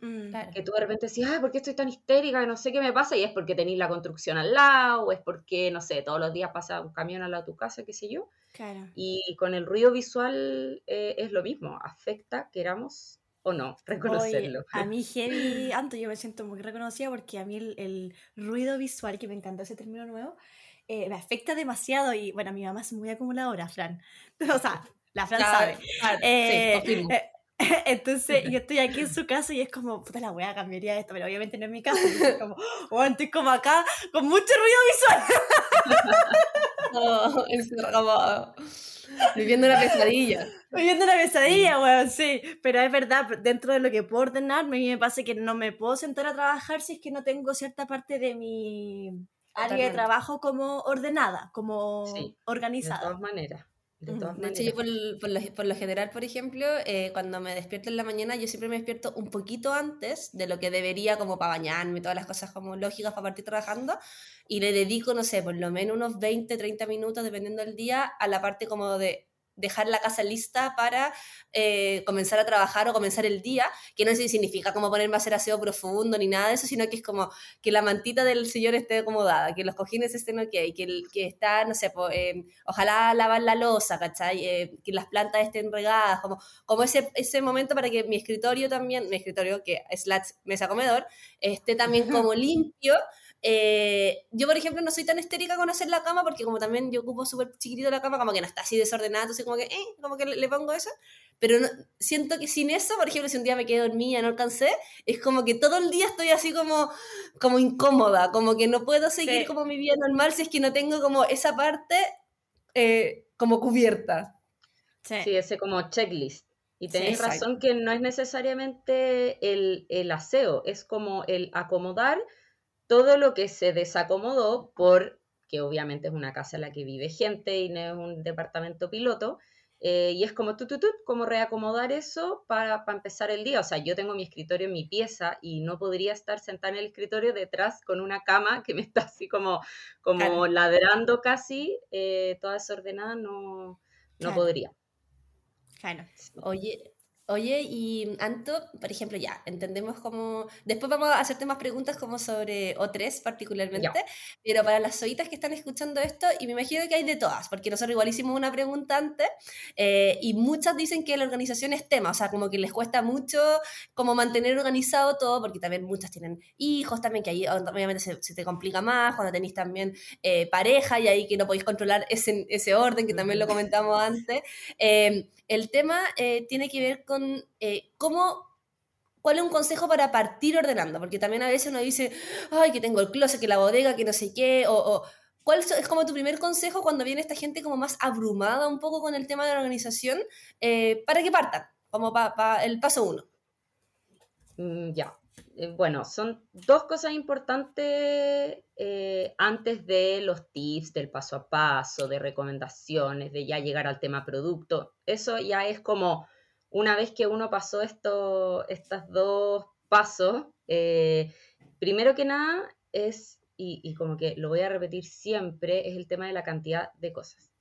Mm. Que tú de repente decís, ay, ¿por qué estoy tan histérica? No sé qué me pasa. Y es porque tenéis la construcción al lado, o es porque, no sé, todos los días pasa un camión al lado de tu casa, qué sé yo. Claro. Y con el ruido visual eh, es lo mismo, afecta, queramos o no, reconocerlo. a mí heavy, Anto, yo me siento muy reconocida porque a mí el, ruido visual, que me encanta ese término nuevo, eh, me afecta demasiado y bueno, mi mamá es muy acumuladora, Fran. O sea, la Fran sabe. Eh, sí, Entonces yo estoy aquí en su casa y es como, puta la wea, cambiaría esto, pero obviamente no es mi casa. Y como, oh, estoy como acá con mucho ruido visual. oh, como viviendo una pesadilla. Viviendo una pesadilla, weón, sí. Pero es verdad, dentro de lo que puedo ordenar, a mí me pasa que no me puedo sentar a trabajar si es que no tengo cierta parte de mi área de trabajo como ordenada, como organizada. De todas maneras. De, hecho, yo por, lo, general, por ejemplo, eh, cuando me despierto en la mañana, yo siempre me despierto un poquito antes de lo que debería, como para bañarme, todas las cosas como lógicas para partir trabajando, y le dedico, no sé, por lo menos unos 20, 30 minutos, dependiendo del día, a la parte como de dejar la casa lista para eh, comenzar a trabajar o comenzar el día, que no significa como ponerme a hacer aseo profundo ni nada de eso, sino que es como que la mantita del sillón esté acomodada, que los cojines estén ok, que, que está, no sé, eh, ojalá lavar la losa, ¿cachai? Eh, que las plantas estén regadas, como, como ese, ese momento para que mi escritorio también, mi escritorio que es la mesa comedor, esté también como limpio eh, yo, por ejemplo, no soy tan histérica con hacer la cama porque como también yo ocupo súper chiquitito la cama, como que no está así desordenada, entonces como que, eh, como que le, pongo eso. Pero siento que sin eso, por ejemplo, si un día me quedé dormida, no alcancé, es como que todo el día estoy así como, como incómoda, como que no puedo seguir como mi vida normal si es que no tengo como esa parte eh, como cubierta. Sí. ese como checklist. Y tenéis razón que no es necesariamente el, el aseo, es como el acomodar todo lo que se desacomodó por que obviamente es una casa en la que vive gente y no es un departamento piloto, eh, y es como tú, tú, tú, como reacomodar eso para, empezar el día. O sea, yo tengo mi escritorio en mi pieza y no podría estar sentada en el escritorio detrás con una cama que me está así como, como ladrando casi, eh, toda desordenada, no, no podría. Claro. Oye, Oye, y Anto, por ejemplo, ya, entendemos cómo... Después vamos a hacerte más preguntas como sobre O3 particularmente, pero para las soitas que están escuchando esto, y me imagino que hay de todas, porque nosotros igual hicimos una pregunta antes, eh, y muchas dicen que la organización es tema, o sea, como que les cuesta mucho como mantener organizado todo, porque también muchas tienen hijos también, que ahí obviamente se, te complica más, cuando tenéis también eh, pareja y ahí que no podéis controlar ese, ese orden, que también lo comentamos antes. Eh, el tema eh, tiene que ver con eh, cómo ¿Cuál es un consejo para partir ordenando? Porque también a veces uno dice, ay, que tengo el closet, que la bodega, que no sé qué, o, ¿cuál es como tu primer consejo cuando viene esta gente como más abrumada un poco con el tema de la organización eh, para que partan? Como para el paso uno. Mm, ya, eh, bueno, son dos cosas importantes eh, antes de los tips, del paso a paso, de recomendaciones, de ya llegar al tema producto. Eso ya es como una vez que uno pasó esto, estos dos pasos, eh, primero que nada es, y, como que lo voy a repetir siempre, es el tema de la cantidad de cosas.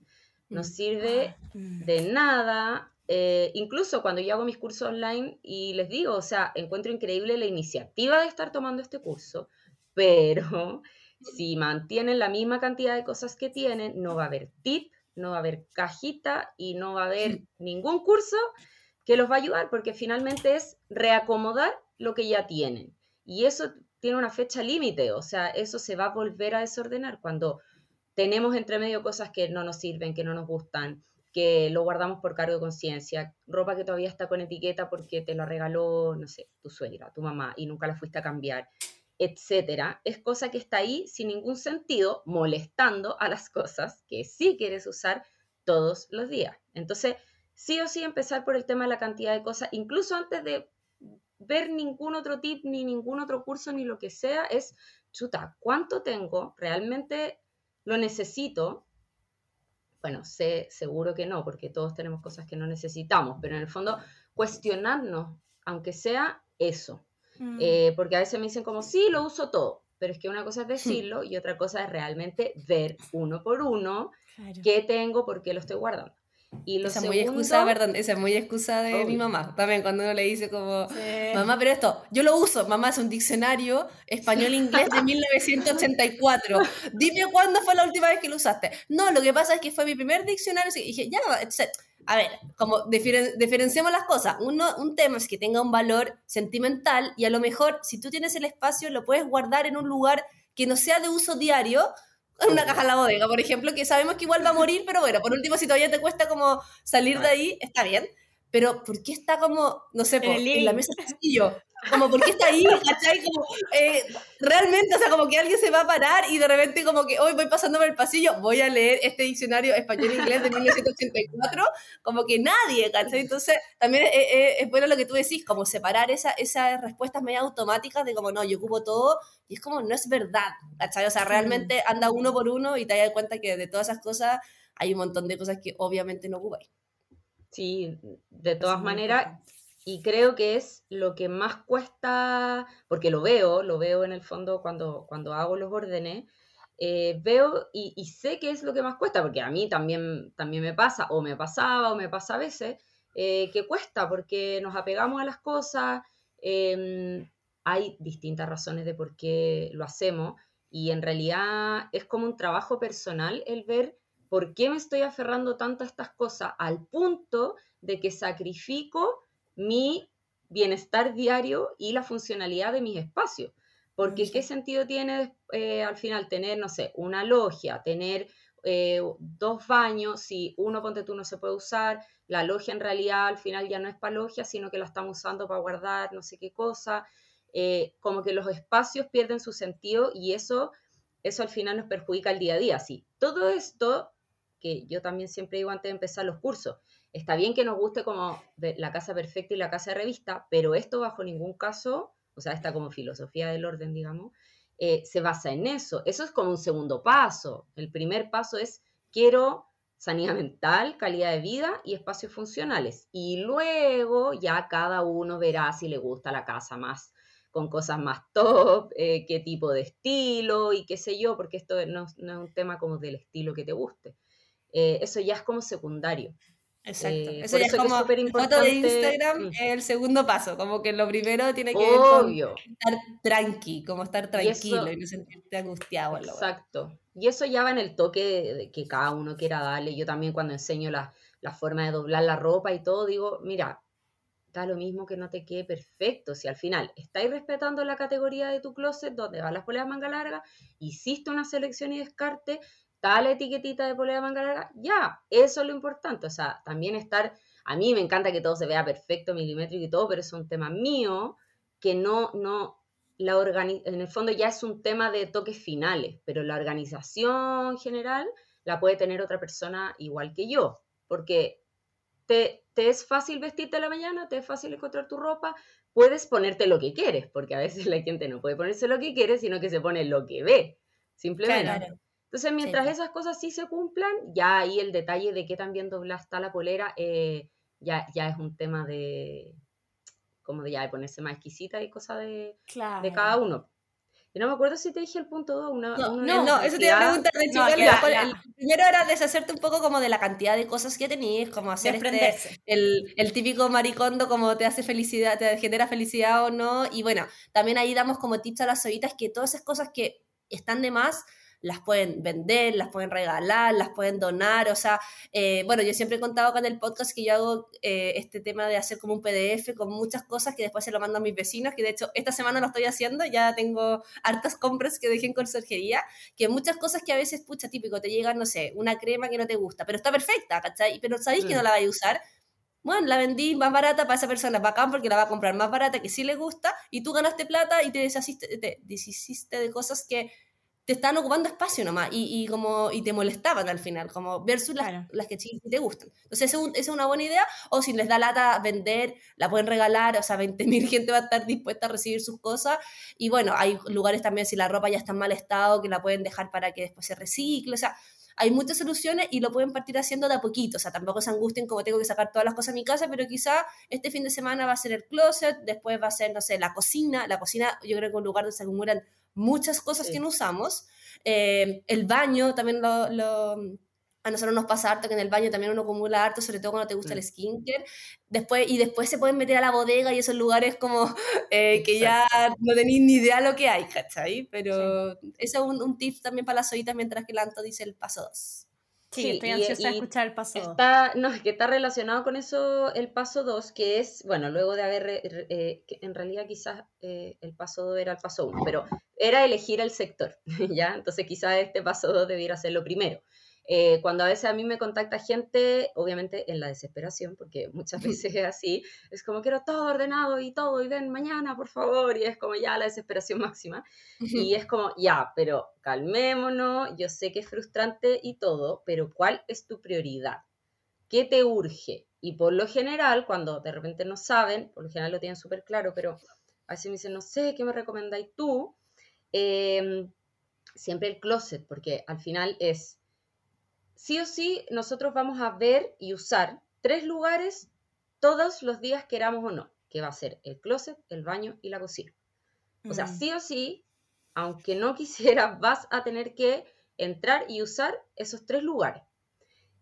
No mm. sirve ah, mm. de nada eh, incluso cuando yo hago mis cursos online y les digo, o sea, encuentro increíble la iniciativa de estar tomando este curso, pero si mantienen la misma cantidad de cosas que tienen, no va a haber tip, no va a haber cajita y no va a haber ningún curso que los va a ayudar, porque finalmente es reacomodar lo que ya tienen. Y eso tiene una fecha límite, o sea, eso se va a volver a desordenar cuando tenemos entre medio cosas que no nos sirven, que no nos gustan, que lo guardamos por cargo de conciencia, ropa que todavía está con etiqueta porque te la regaló, no sé, tu suegra, tu mamá y nunca la fuiste a cambiar, etcétera, es cosa que está ahí sin ningún sentido, molestando a las cosas que sí quieres usar todos los días. Entonces, sí o sí empezar por el tema de la cantidad de cosas, incluso antes de ver ningún otro tip, ni ningún otro curso, ni lo que sea, es, chuta, ¿cuánto tengo? ¿Realmente lo necesito? Bueno, sé seguro que no, porque todos tenemos cosas que no necesitamos, pero en el fondo cuestionarnos, aunque sea eso. Mm. Eh, porque a veces me dicen como, sí, lo uso todo, pero es que una cosa es decirlo y otra cosa es realmente ver uno por uno qué tengo, por qué lo estoy guardando. Y esa, muy excusa, perdón, esa es muy excusa de mi mamá. También cuando uno le dice como, mamá, pero esto, yo lo uso. Mamá, es un diccionario español-inglés de 1984. Dime cuándo fue la última vez que lo usaste. No, lo que pasa es que fue mi primer diccionario. Y dije, ya, a ver, como diferenciamos las cosas. Uno, un tema es que tenga un valor sentimental y a lo mejor si tú tienes el espacio lo puedes guardar en un lugar que no sea de uso diario, una caja en la bodega, por ejemplo, que sabemos que igual va a morir, pero bueno, por último, si todavía te cuesta como salir de ahí, está bien. Pero ¿por qué está como, no sé, en, la mesa del pasillo? Como, ¿por qué está ahí? ¿Cachai? Como, eh, realmente, o sea, como que alguien se va a parar y de repente como que hoy voy pasando por el pasillo, voy a leer este diccionario español-inglés de 1984, como que nadie, ¿cachai? Entonces, también es, bueno lo que tú decís, como separar esa, esas respuestas medio automáticas de como, no, yo ocupo todo, y es como, no es verdad, ¿cachai? O sea, realmente anda uno por uno y te das cuenta que de todas esas cosas hay un montón de cosas que obviamente no ocupáis. Sí, de todas maneras, y creo que es lo que más cuesta, porque lo veo, lo veo en el fondo cuando, cuando hago los órdenes, eh, veo y, sé que es lo que más cuesta, porque a mí también, también me pasa, o me pasaba, o me pasa a veces, eh, que cuesta, porque nos apegamos a las cosas, em, hay distintas razones de por qué lo hacemos, y en realidad es como un trabajo personal el ver por qué me estoy aferrando tanto a estas cosas, al punto de que sacrifico mi bienestar diario y la funcionalidad de mis espacios. Porque ¿qué sentido tiene eh, al final tener, no sé, una logia, tener eh, dos baños, si uno, ponte tú, no se puede usar, la logia en realidad al final ya no es para logia, sino que la estamos usando para guardar no sé qué cosa, eh, como que los espacios pierden su sentido y eso, eso al final nos perjudica el día a día. Sí, todo esto, que yo también siempre digo antes de empezar los cursos, Está bien que nos guste como la casa perfecta y la casa de revista, pero esto bajo ningún caso, o sea, esta como filosofía del orden, digamos, eh, se basa en eso. Eso es como un segundo paso. El primer paso es quiero sanidad mental, calidad de vida y espacios funcionales. Y luego ya cada uno verá si le gusta la casa más con cosas más top, eh, qué tipo de estilo y qué sé yo, porque esto no, es un tema como del estilo que te guste. Eh, eso ya es como secundario. Exacto. Eh, eso ya es como foto de Instagram, mm. el segundo paso, como que lo primero tiene que ver estar tranqui, como estar tranquilo y, no sentirte angustiado. Exacto. Y eso ya va en el toque de, que cada uno quiera darle. Yo también cuando enseño la, la, forma de doblar la ropa y todo, digo, mira, da lo mismo que no te quede perfecto. Si al final estáis respetando la categoría de tu closet, donde van las poleas manga larga, hiciste una selección y descarte, tal etiquetita de polera manga larga, ya, eso es lo importante. O sea, también estar, a mí me encanta que todo se vea perfecto, milimétrico y todo, pero es un tema mío que no, no, la en el fondo ya es un tema de toques finales, pero la organización general la puede tener otra persona igual que yo, porque te, te es fácil vestirte a la mañana, te es fácil encontrar tu ropa, puedes ponerte lo que quieres, porque a veces la gente no puede ponerse lo que quiere, sino que se pone lo que ve, simplemente. Entonces, mientras esas cosas sí se cumplan, ya ahí el detalle de qué también dobla está la polera, eh, ya, ya es un tema de, como de ya de ponerse más exquisita y cosas de, de cada uno. Y no me acuerdo si te dije el punto 2. no, no, eso te iba a preguntar de no, el, primero era deshacerte un poco como de la cantidad de cosas que tenías, como hacer este, el, el, típico maricondo, como te hace felicidad, te genera felicidad o no. Y bueno, también ahí damos como tips a las ojitas que todas esas cosas que están de más, las pueden vender, las pueden regalar, las pueden donar, o sea, eh, bueno, yo siempre he contado acá en el podcast que yo hago eh, este tema de hacer como un PDF con muchas cosas que después se lo mando a mis vecinos, que de hecho esta semana lo estoy haciendo, ya tengo hartas compras que dejé en conserjería, que muchas cosas que a veces, pucha, típico, te llegan, no sé, una crema que no te gusta, pero está perfecta, ¿cachai? Pero sabéis que no la vais a usar, bueno, la vendí más barata para esa persona, bacán, porque la va a comprar más barata que sí le gusta, y tú ganaste plata y te deshiciste, te deshiciste de cosas que te estaban ocupando espacio nomás y, y, como, y te molestaban al final, como versus las, las que sí te gustan. Entonces, esa es, una buena idea, o si les da lata vender, la pueden regalar, o sea, 20.000 gente va a estar dispuesta a recibir sus cosas. Y bueno, hay lugares también, si la ropa ya está en mal estado, que la pueden dejar para que después se recicle, o sea, hay muchas soluciones y lo pueden partir haciendo de a poquito, o sea, tampoco se angustien como tengo que sacar todas las cosas de mi casa, pero quizá este fin de semana va a ser el closet, después va a ser, no sé, la cocina, la cocina yo creo que es un lugar donde se acumulan muchas cosas que no usamos. Eh, el baño también lo, a nosotros nos pasa harto que en el baño también uno acumula harto, sobre todo cuando te gusta el skincare. Después, y después se pueden meter a la bodega y esos lugares como eh, que ya no tenéis ni idea lo que hay, ¿cachai? Pero eso es un, un, tip también para las oídas mientras que Lanto dice el paso 2. Sí, estoy ansiosa de escuchar el paso 2. Está, no, es que está relacionado con eso el paso 2, que es, bueno, luego de haber, eh, en realidad quizás eh, el paso 2 era el paso 1, pero era elegir el sector, ¿ya? Entonces quizás este paso 2 debiera ser lo primero. Eh, cuando a veces a mí me contacta gente, obviamente en la desesperación, porque muchas veces es así, es como quiero todo ordenado y todo, y ven mañana, por favor, y es como ya la desesperación máxima. Y es como, ya, pero calmémonos, yo sé que es frustrante y todo, pero ¿cuál es tu prioridad? ¿Qué te urge? Y por lo general, cuando de repente no saben, por lo general lo tienen súper claro, pero a veces me dicen, no sé, ¿qué me recomendáis tú? Em, siempre el closet, porque al final es sí o sí nosotros vamos a ver y usar tres lugares todos los días queramos o no, que va a ser el closet, el baño y la cocina. O sea, mm. sí o sí, aunque no quisieras, vas a tener que entrar y usar esos tres lugares.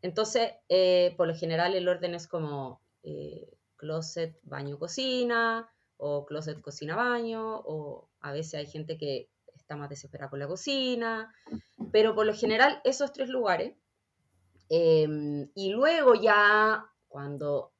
Entonces, eh, por lo general el orden es como eh, closet, baño, cocina, o closet, cocina, baño, o a veces hay gente que está más desesperada con la cocina, pero por lo general esos tres lugares Em, y luego ya cuando,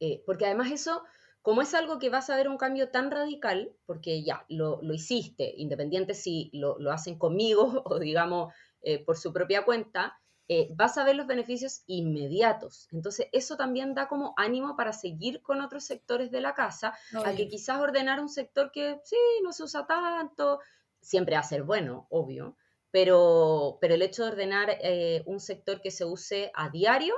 eh, porque además eso, como es algo que vas a ver un cambio tan radical, porque ya lo, lo hiciste, independiente si lo, lo, hacen conmigo o digamos eh, por su propia cuenta, eh, vas a ver los beneficios inmediatos. Entonces, eso también da como ánimo para seguir con otros sectores de la casa, a que quizás ordenar un sector que sí, no se usa tanto, siempre va a ser bueno, obvio, pero, pero el hecho de ordenar eh, un sector que se use a diario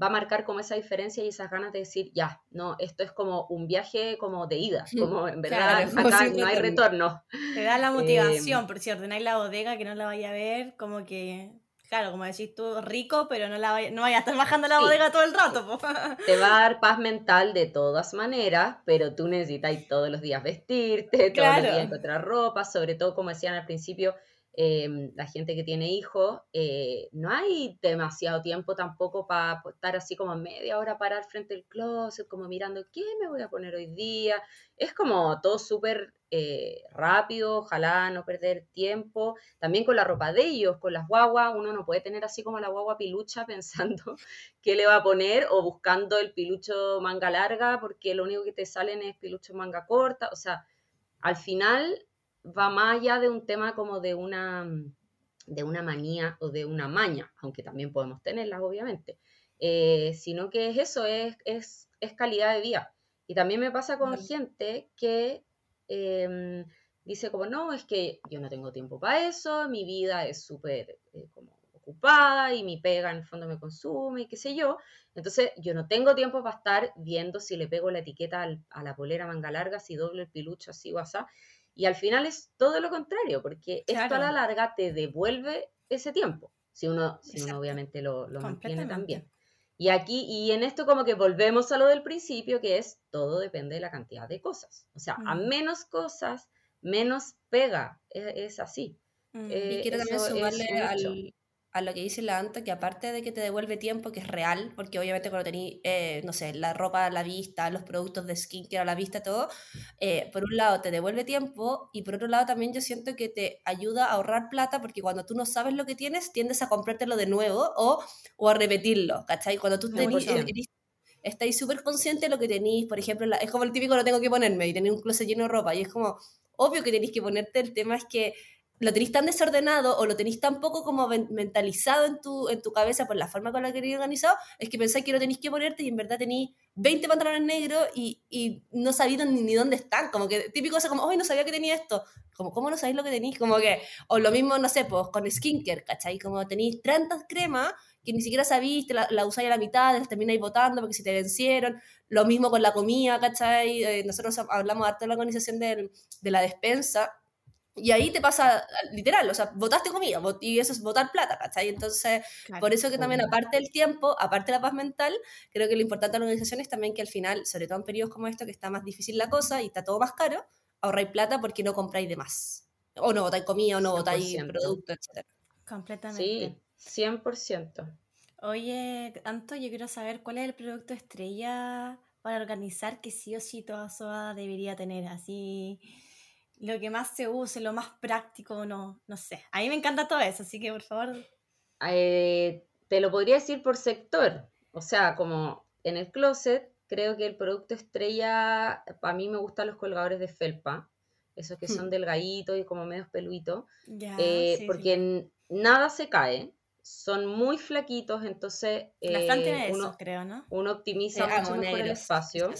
va a marcar como esa diferencia y esas ganas de decir, ya, no, esto es como un viaje como de ida, como en verdad acá no hay retorno. Te da la motivación, por si ordenáis la bodega que no la vaya a ver, como que, claro, como decís tú, rico, pero no, la vaya, no vaya a estar bajando la bodega todo el rato. Te va a dar paz mental de todas maneras, pero tú necesitas todos los días vestirte, todos los días encontrar ropa, sobre todo como decían al principio, Em, la gente que tiene hijos, eh, no hay demasiado tiempo tampoco para estar así como media hora parar frente al closet, como mirando qué me voy a poner hoy día. Es como todo súper eh, rápido, ojalá no perder tiempo. También con la ropa de ellos, con las guaguas, uno no puede tener así como la guagua pilucha pensando qué le va a poner o buscando el pilucho manga larga porque lo único que te salen es pilucho manga corta. O sea, al final va más allá de un tema como de una, de una manía o de una maña, aunque también podemos tenerlas, obviamente, eh, sino que es eso, es, es, es, calidad de vida. Y también me pasa con gente que em, dice como, no, es que yo no tengo tiempo para eso, mi vida es súper eh, como ocupada y mi pega en el fondo me consume y qué sé yo. Entonces yo no tengo tiempo para estar viendo si le pego la etiqueta a la polera manga larga, si doble el pilucho así o así. Y al final es todo lo contrario, porque esto a la larga te devuelve ese tiempo, si uno, si uno obviamente lo, lo mantiene también. Y aquí, y en esto como que volvemos a lo del principio, que es todo depende de la cantidad de cosas. O sea, a mm. menos cosas, menos pega. Es, así. Mm. y eh, quiero también sumarle al, a lo que dice la Anto, que aparte de que te devuelve tiempo, que es real, porque obviamente cuando tenés, eh, no sé, la ropa a la vista, los productos de skincare a la vista, todo, eh, por un lado te devuelve tiempo y por otro lado también yo siento que te ayuda a ahorrar plata porque cuando tú no sabes lo que tienes, tiendes a comprártelo de nuevo o, o a repetirlo, ¿cachai? Cuando tú tenés, estáis súper conscientes de lo que tenéis, por ejemplo, es como el típico no tengo que ponerme y tenéis un closet lleno de ropa y es como, obvio que tenéis que ponerte, el tema es que lo tenéis tan desordenado o lo tenéis tan poco como mentalizado en tu, en tu cabeza por la forma con la que tenéis organizado, es que pensáis que lo tenéis que ponerte y en verdad tenéis 20 pantalones negros y, y no sabéis ni, ni, dónde están. Como que típico cosa como, hoy no sabía que tenía esto. Como, ¿cómo no sabéis lo que tenéis? Como que, o lo mismo, no sé, pues con skincare, ¿cachai? Como tenéis tantas cremas que ni siquiera sabéis, la, la usáis a la mitad, las termináis botando porque si te vencieron. Lo mismo con la comida, ¿cachai? Eh, nosotros hablamos harto de la organización de, de la despensa y ahí te pasa literal, o sea, votaste comida y eso es votar plata, ¿cachai? Entonces, por eso que también, aparte del tiempo, aparte de la paz mental, creo que lo importante de la organización es también que al final, sobre todo en periodos como estos, que está más difícil la cosa y está todo más caro, ahorráis plata porque no compráis de más. O no votáis comida, o no votáis productos, etc. Completamente. Sí, 100%. Oye, Anto, yo quiero saber cuál es el producto estrella para organizar que sí o sí toda SOA debería tener, así lo que más se use, lo más práctico, no, no sé. A mí me encanta todo eso, así que por favor. Eh, te lo podría decir por sector. O sea, como en el closet, creo que el producto estrella, para mí me gustan los colgadores de felpa, esos que hmm. son delgaditos y como medios peluitos, eh, porque nada se cae, son muy flaquitos, entonces eh, uno, creo, ¿no? uno optimiza mucho mejor el espacio.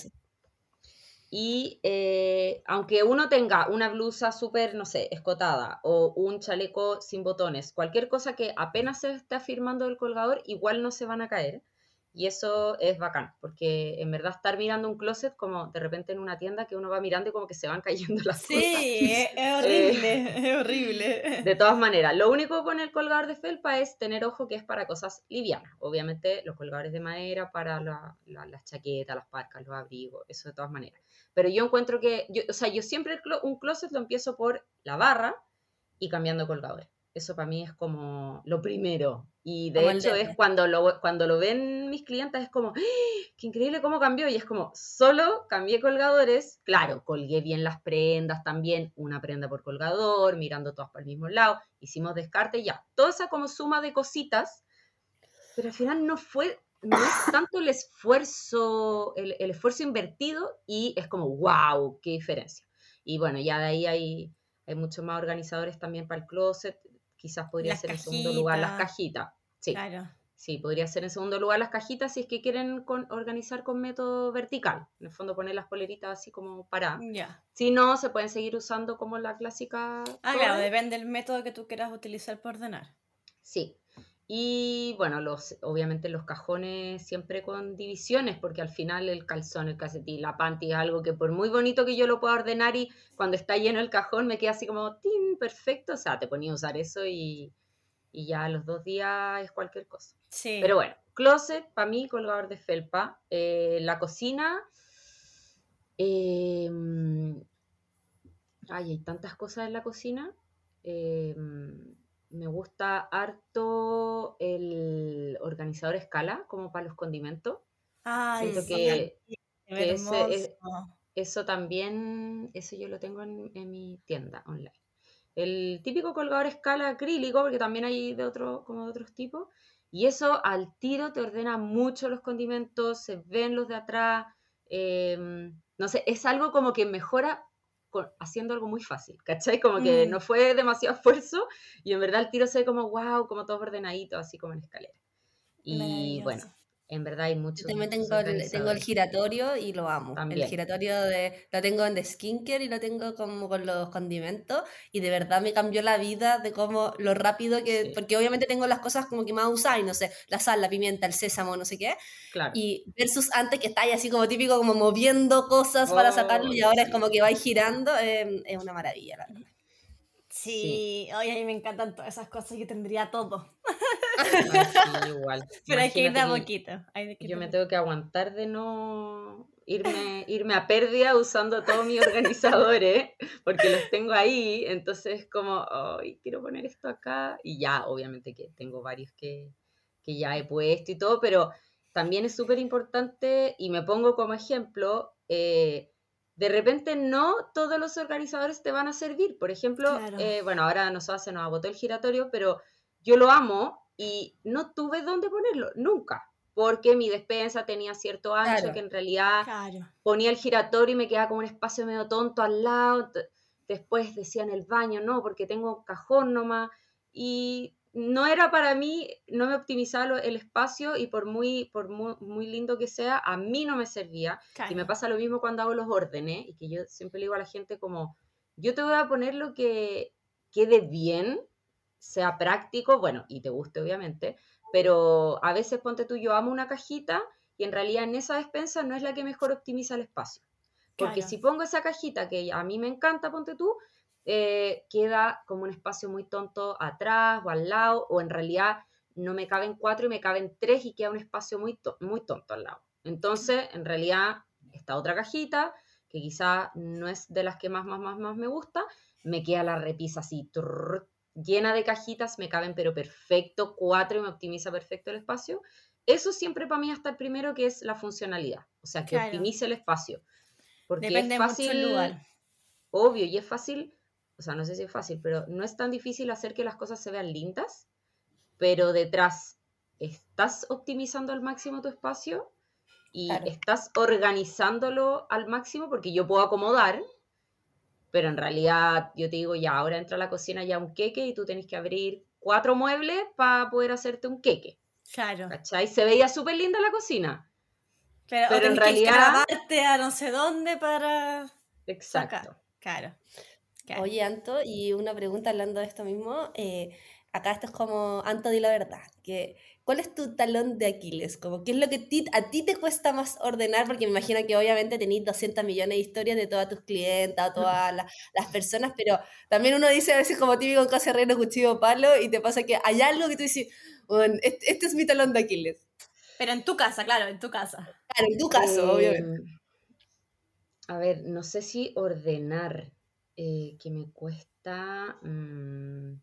Y eh, aunque uno tenga una blusa súper, no sé, escotada o un chaleco sin botones, cualquier cosa que apenas se esté afirmando el colgador, igual no se van a caer. Y eso es bacán, porque en verdad estar mirando un closet como de repente en una tienda que uno va mirando y como que se van cayendo las cosas. Sí, es horrible, es horrible. De todas maneras, lo único con el colgador de felpa es tener ojo que es para cosas livianas. Obviamente los colgadores de madera para las chaquetas, las parcas, los abrigos, eso de todas maneras. Pero yo encuentro que, yo, o sea, yo siempre un closet lo empiezo por la barra y cambiando colgadores. Eso para mí es como lo primero. Y de hecho es cuando lo, cuando lo ven mis clientes es como, ¡Ah! qué increíble cómo cambió. Y es como, solo cambié colgadores. Claro, colgué bien las prendas también, una prenda por colgador, mirando todas para el mismo lado. Hicimos descarte, ya. Toda esa como suma de cositas. Pero al final no fue, no es tanto el esfuerzo, el, el esfuerzo invertido y es como, wow, qué diferencia. Y bueno, ya de ahí hay, hay muchos más organizadores también para el closet quizás podría ser en segundo lugar las cajitas. Sí. Claro. Sí, podría ser en segundo lugar las cajitas si es que quieren organizar con método vertical. En el fondo poner las poleritas así como para. Si no, se pueden seguir usando como la clásica. Ah, claro, depende del método que tú quieras utilizar para ordenar. Sí. Y bueno, los, obviamente los cajones siempre con divisiones, porque al final el calzón, el calcetín, la panty es algo que por muy bonito que yo lo pueda ordenar y cuando está lleno el cajón me queda así como, ¡tin! Perfecto. O sea, te ponía a usar eso y, y ya a los dos días es cualquier cosa. Sí. Pero bueno, closet, para mí, colgador de felpa. Eh, la cocina. Eh, ay, hay tantas cosas en la cocina. Eh, me gusta harto el organizador escala, como para los condimentos. Ay, Siento que, eso también, eso yo lo tengo en, mi tienda online. El típico colgador escala acrílico, porque también hay de otro, como de otros tipos, y eso al tiro te ordena mucho los condimentos, se ven los de atrás, em, no sé, es algo como que mejora haciendo algo muy fácil, ¿cachai? Como que mm. no fue demasiado esfuerzo y en verdad el tiro se ve como wow, como todo ordenadito, así como en escalera. Y bueno, en verdad hay mucho. también tengo el, tengo el giratorio y lo amo. El giratorio de, lo tengo en The Skincare y lo tengo como con los condimentos y de verdad me cambió la vida de cómo lo rápido que. Porque obviamente tengo las cosas como que más usáis, no sé, la sal, la pimienta, el sésamo, no sé qué. Claro. Y versus antes que estáis así como típico, como moviendo cosas para sacarlo y ahora es como que vais girando, em, es una maravilla, la verdad. Sí, hoy a mí me encantan todas esas cosas, yo tendría todo. Igual. Pero hay que ir de a poquito. yo me tengo que aguantar de no irme, irme a pérdida usando todos mis organizadores, porque los tengo ahí, entonces como, ay, quiero poner esto acá, y ya, obviamente que tengo varios que, que ya he puesto y todo, pero también es súper importante, y me pongo como ejemplo, eh, de repente no todos los organizadores te van a servir. Por ejemplo, eh, bueno, ahora nosotros se nos agotó el giratorio, pero yo lo amo y no tuve dónde ponerlo, nunca, porque mi despensa tenía cierto ancho que en realidad ponía el giratorio y me quedaba como un espacio medio tonto al lado. Después decía en el baño, no, porque tengo cajón nomás. Y no era para mí, no me optimizaba el espacio y por muy, por muy, lindo que sea, a mí no me servía. Y me pasa lo mismo cuando hago los órdenes y que yo siempre le digo a la gente como, yo te voy a poner lo que quede bien, sea práctico, bueno, y te guste obviamente, pero a veces ponte tú, yo amo una cajita y en realidad en esa despensa no es la que mejor optimiza el espacio. Porque si pongo esa cajita que a mí me encanta, ponte tú, eh, queda como un espacio muy tonto atrás o al lado, o en realidad no me caben cuatro y me caben tres y queda un espacio muy, muy tonto al lado. Entonces, en realidad, esta otra cajita, que quizá no es de las que más, más, más, más me gusta, me queda la repisa así, llena de cajitas, me caben pero perfecto, cuatro y me optimiza perfecto el espacio. Eso siempre para mí hasta el primero que es la funcionalidad, o sea, que optimice el espacio. Porque Depende es fácil, mucho el lugar. Obvio, y es fácil o sea, no sé si es fácil, pero no es tan difícil hacer que las cosas se vean lindas, pero detrás estás optimizando al máximo tu espacio y estás organizándolo al máximo porque yo puedo acomodar, pero en realidad yo te digo, ya, ahora entra a la cocina ya un queque y tú tenés que abrir cuatro muebles para poder hacerte un queque. Claro. ¿Cachai? Se veía súper linda la cocina. Pero, en realidad... Que a no sé dónde para... Exacto. Claro. Oye, Anto, y una pregunta hablando de esto mismo. Eh, acá esto es como, Anto, di la verdad. Que, ¿Cuál es tu talón de Aquiles? Como, ¿Qué es lo que a ti te cuesta más ordenar? Porque me imagino que obviamente tenéis 200 millones de historias de todas tus clientes, todas las personas, pero también uno dice a veces como típico en casa herrero, cuchillo, palo, y te pasa que hay algo que tú dices, este, este, es mi talón de Aquiles. Pero en tu casa, claro, en tu casa. Claro, en tu caso, obviamente. A ver, no sé si ordenar. Eh, que me cuesta, mm,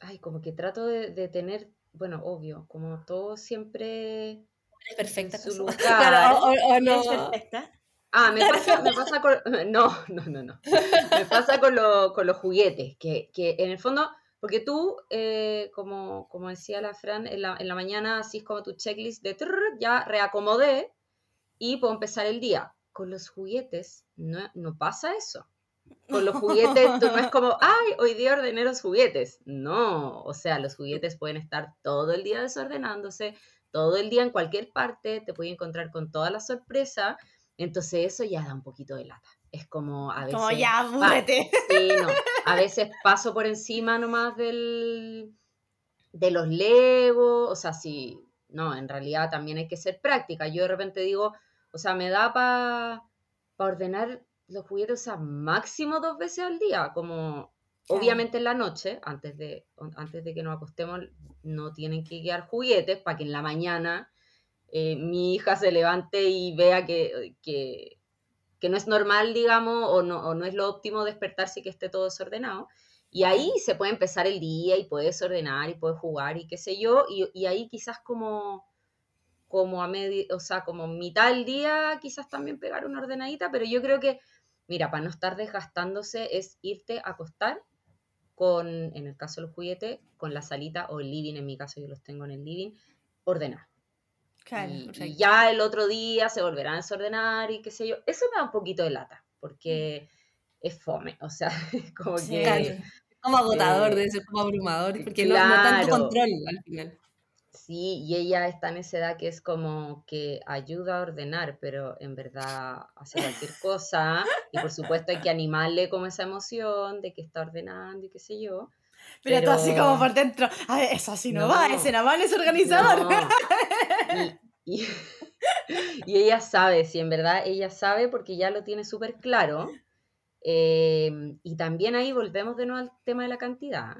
ay, como que trato de, tener, bueno, obvio, como todo siempre perfecta su lugar. Claro, o, no. ¿Es perfecta? Ah, me pasa, me pasa con, no, no, no, no, me pasa con, con los juguetes, que, que, en el fondo, porque tú, eh, como, como decía la Fran, en la, en la mañana así es como tu checklist de ya reacomodé y puedo empezar el día. Con los juguetes no, no pasa eso con los juguetes, tú no es como, ay, hoy día ordené los juguetes. No, o sea, los juguetes pueden estar todo el día desordenándose, todo el día en cualquier parte, te puedes encontrar con toda la sorpresa. Entonces eso ya da un poquito de lata. Es como a veces... Como ya, Sí, no. A veces paso por encima nomás del, de los legos, o sea, sí, no, en realidad también hay que ser práctica. Yo de repente digo, o sea, me da para ordenar los juguetes, o máximo dos veces al día, como obviamente en la noche, antes de, antes de que nos acostemos, no tienen que quedar juguetes para que en la mañana eh, mi hija se levante y vea que, que, no es normal, digamos, o no, o no es lo óptimo despertarse y que esté todo desordenado. Y ahí se puede empezar el día y puedes ordenar y puedes jugar y qué sé yo, y, y ahí quizás como como a medio, o sea, como mitad del día quizás también pegar una ordenadita, pero yo creo que Mira, para no estar desgastándose es irte a acostar con, en el caso del juguete, con la salita o el living, en mi caso yo los tengo en el living, ordenar. Claro, y, ya el otro día se volverán a desordenar y qué sé yo. Eso me da un poquito de lata, porque es fome, o sea, como que... Como agotador, eh, debe ser como abrumador, porque no, no tanto control al final. Sí, y ella está en esa edad que es como que ayuda a ordenar, pero en verdad hace cualquier cosa. Y por supuesto hay que animarle como esa emoción de que está ordenando y qué sé yo. Pero, tú así como por dentro, a ver, eso así no, va, ese nada es organizador. Y, ella sabe, sí, en verdad ella sabe porque ya lo tiene súper claro. Em, y también ahí volvemos de nuevo al tema de la cantidad.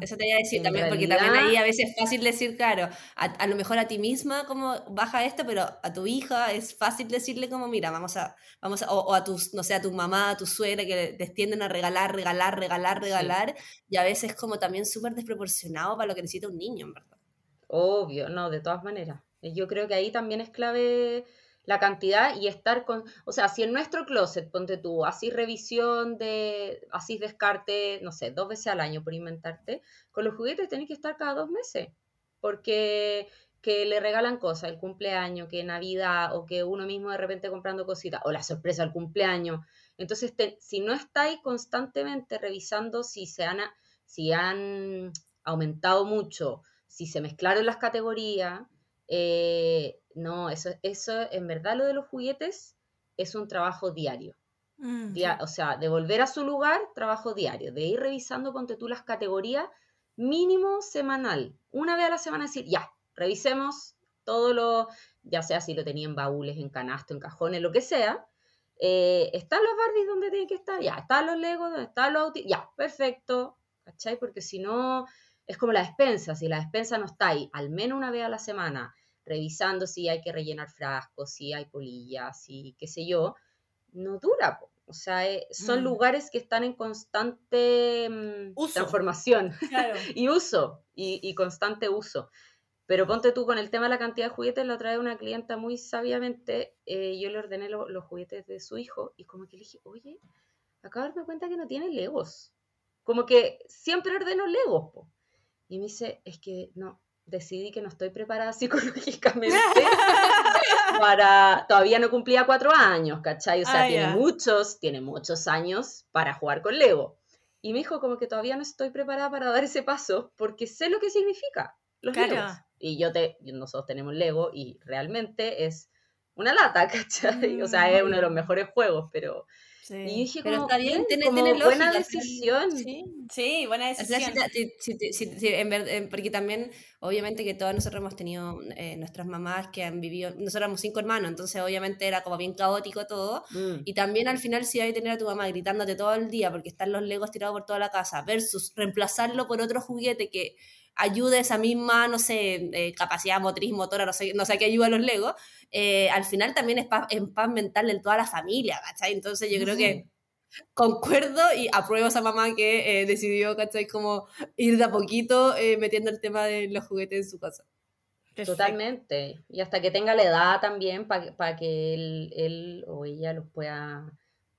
Eso te iba a decir también, porque también ahí a veces es fácil decir, claro, a, lo mejor a ti misma como baja esto, pero a tu hija es fácil decirle como, mira, vamos a, vamos a, o, a tus, no sé, a tu mamá, a tu suegra, que te extienden a regalar, regalar, regalar, regalar, y a veces como también súper desproporcionado para lo que necesita un niño, en verdad. Obvio, no, de todas maneras. Yo creo que ahí también es clave la cantidad y estar con, o sea, si en nuestro closet, ponte tú, así revisión de, así descarte, no sé, dos veces al año por inventarte, con los juguetes tenés que estar cada dos meses, porque que le regalan cosas, el cumpleaños, que Navidad, o que uno mismo de repente comprando cositas, o la sorpresa del cumpleaños. Entonces, si no estáis constantemente revisando si se han, si han aumentado mucho, si se mezclaron las categorías, eh, no, eso, eso en verdad lo de los juguetes es un trabajo diario. Mm, o sea, de volver a su lugar, trabajo diario, de ir revisando, ponte tú las categorías, mínimo semanal. Una vez a la semana decir, ya, revisemos todo lo, ya sea si lo tenía en baúles, en canasto, en cajones, lo que sea. Eh, ¿Están los Barbies donde tienen que estar? Ya, ¿están los Legos? ¿Dónde están los autos? Ya, perfecto. ¿Cachai? Porque si no, es como la despensa. Si la despensa no está ahí al menos una vez a la semana, revisando si hay que rellenar frascos, si hay polillas, si qué sé yo, no dura. O sea, eh, son mm. lugares que están en constante mm, transformación y uso, y, constante uso. Pero ponte tú con el tema de la cantidad de juguetes, lo trae una clienta muy sabiamente, eh, yo le ordené los juguetes de su hijo y como que le dije, oye, acabo de darme cuenta que no tiene legos. Como que siempre ordeno legos. Y me dice, es que no, decidí que no estoy preparada psicológicamente para... Todavía no cumplía cuatro años, ¿cachai? O sea, ah, tiene muchos, tiene muchos años para jugar con Lego. Y me dijo como que todavía no estoy preparada para dar ese paso porque sé lo que significa los Legos. Y yo te, nosotros tenemos Lego y realmente es una lata, ¿cachai? O sea, es uno de los mm. mejores juegos, pero y dije, pero está bien, tiene, buena decisión. Sí, buena decisión. porque también, obviamente que todos nosotros hemos tenido eh, nuestras mamás que han vivido, nosotros éramos cinco hermanos, entonces obviamente era como bien caótico todo. Mm. Y también al final si hay que tener a tu mamá gritándote todo el día porque están los legos tirados por toda la casa, versus reemplazarlo por otro juguete que ayude esa misma, no sé, eh, capacidad motriz, motora, no sé, no sé qué ayuda a los Legos, eh, al final también es paz, en paz mental en toda la familia, ¿cachai? Entonces yo creo que concuerdo y apruebo a esa mamá que eh, decidió, ¿cachai? Como ir de a poquito metiendo el tema de los juguetes en su casa. Totalmente. Y hasta que tenga la edad también para que él, él o ella los pueda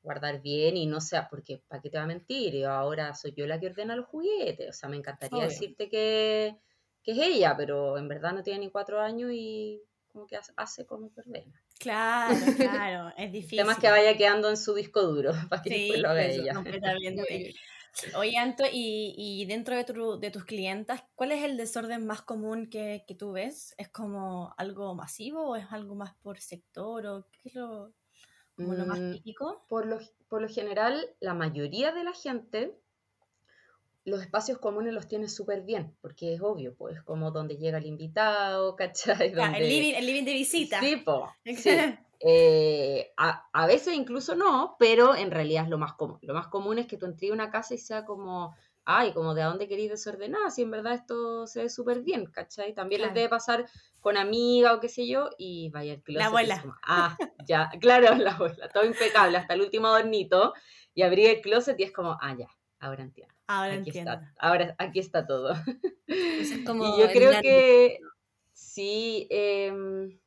guardar bien y no sea, porque ¿para qué te va a mentir? Yo ahora soy yo la que ordena los juguetes, o sea, me encantaría decirte que, es ella, pero en verdad no tiene ni cuatro años y como que hace como que ordena. Claro, claro, es difícil. Temas que vaya quedando en su disco duro para que después lo haga ella. Oye, Anto, y, dentro de, tu, de, tus clientas, ¿cuál es el desorden más común que, que, tú ves? ¿Es como algo masivo o es algo más por sector? o ¿Qué es lo, como lo más mm, típico? Por lo, por lo general, la mayoría de la gente los espacios comunes los tiene súper bien, porque es obvio, pues, como donde llega el invitado, ¿cachai? el, living, el, living, de visita. Sí, sí. Eh, a, a, veces incluso no, pero en realidad es lo más común. Lo más común es que tú entres a una casa y sea como ay, como de a dónde queréis desordenar, si en verdad esto se ve súper bien, ¿cachai? También les debe pasar con amiga o qué sé yo, y vaya el closet. La abuela. ah, ya, claro, la abuela, todo impecable, hasta el último adornito, y abrí el closet y es como, ah, ya, ahora entiendo. Ahora aquí entiendo. Está, ahora aquí está todo. es como y yo creo que sí, eh,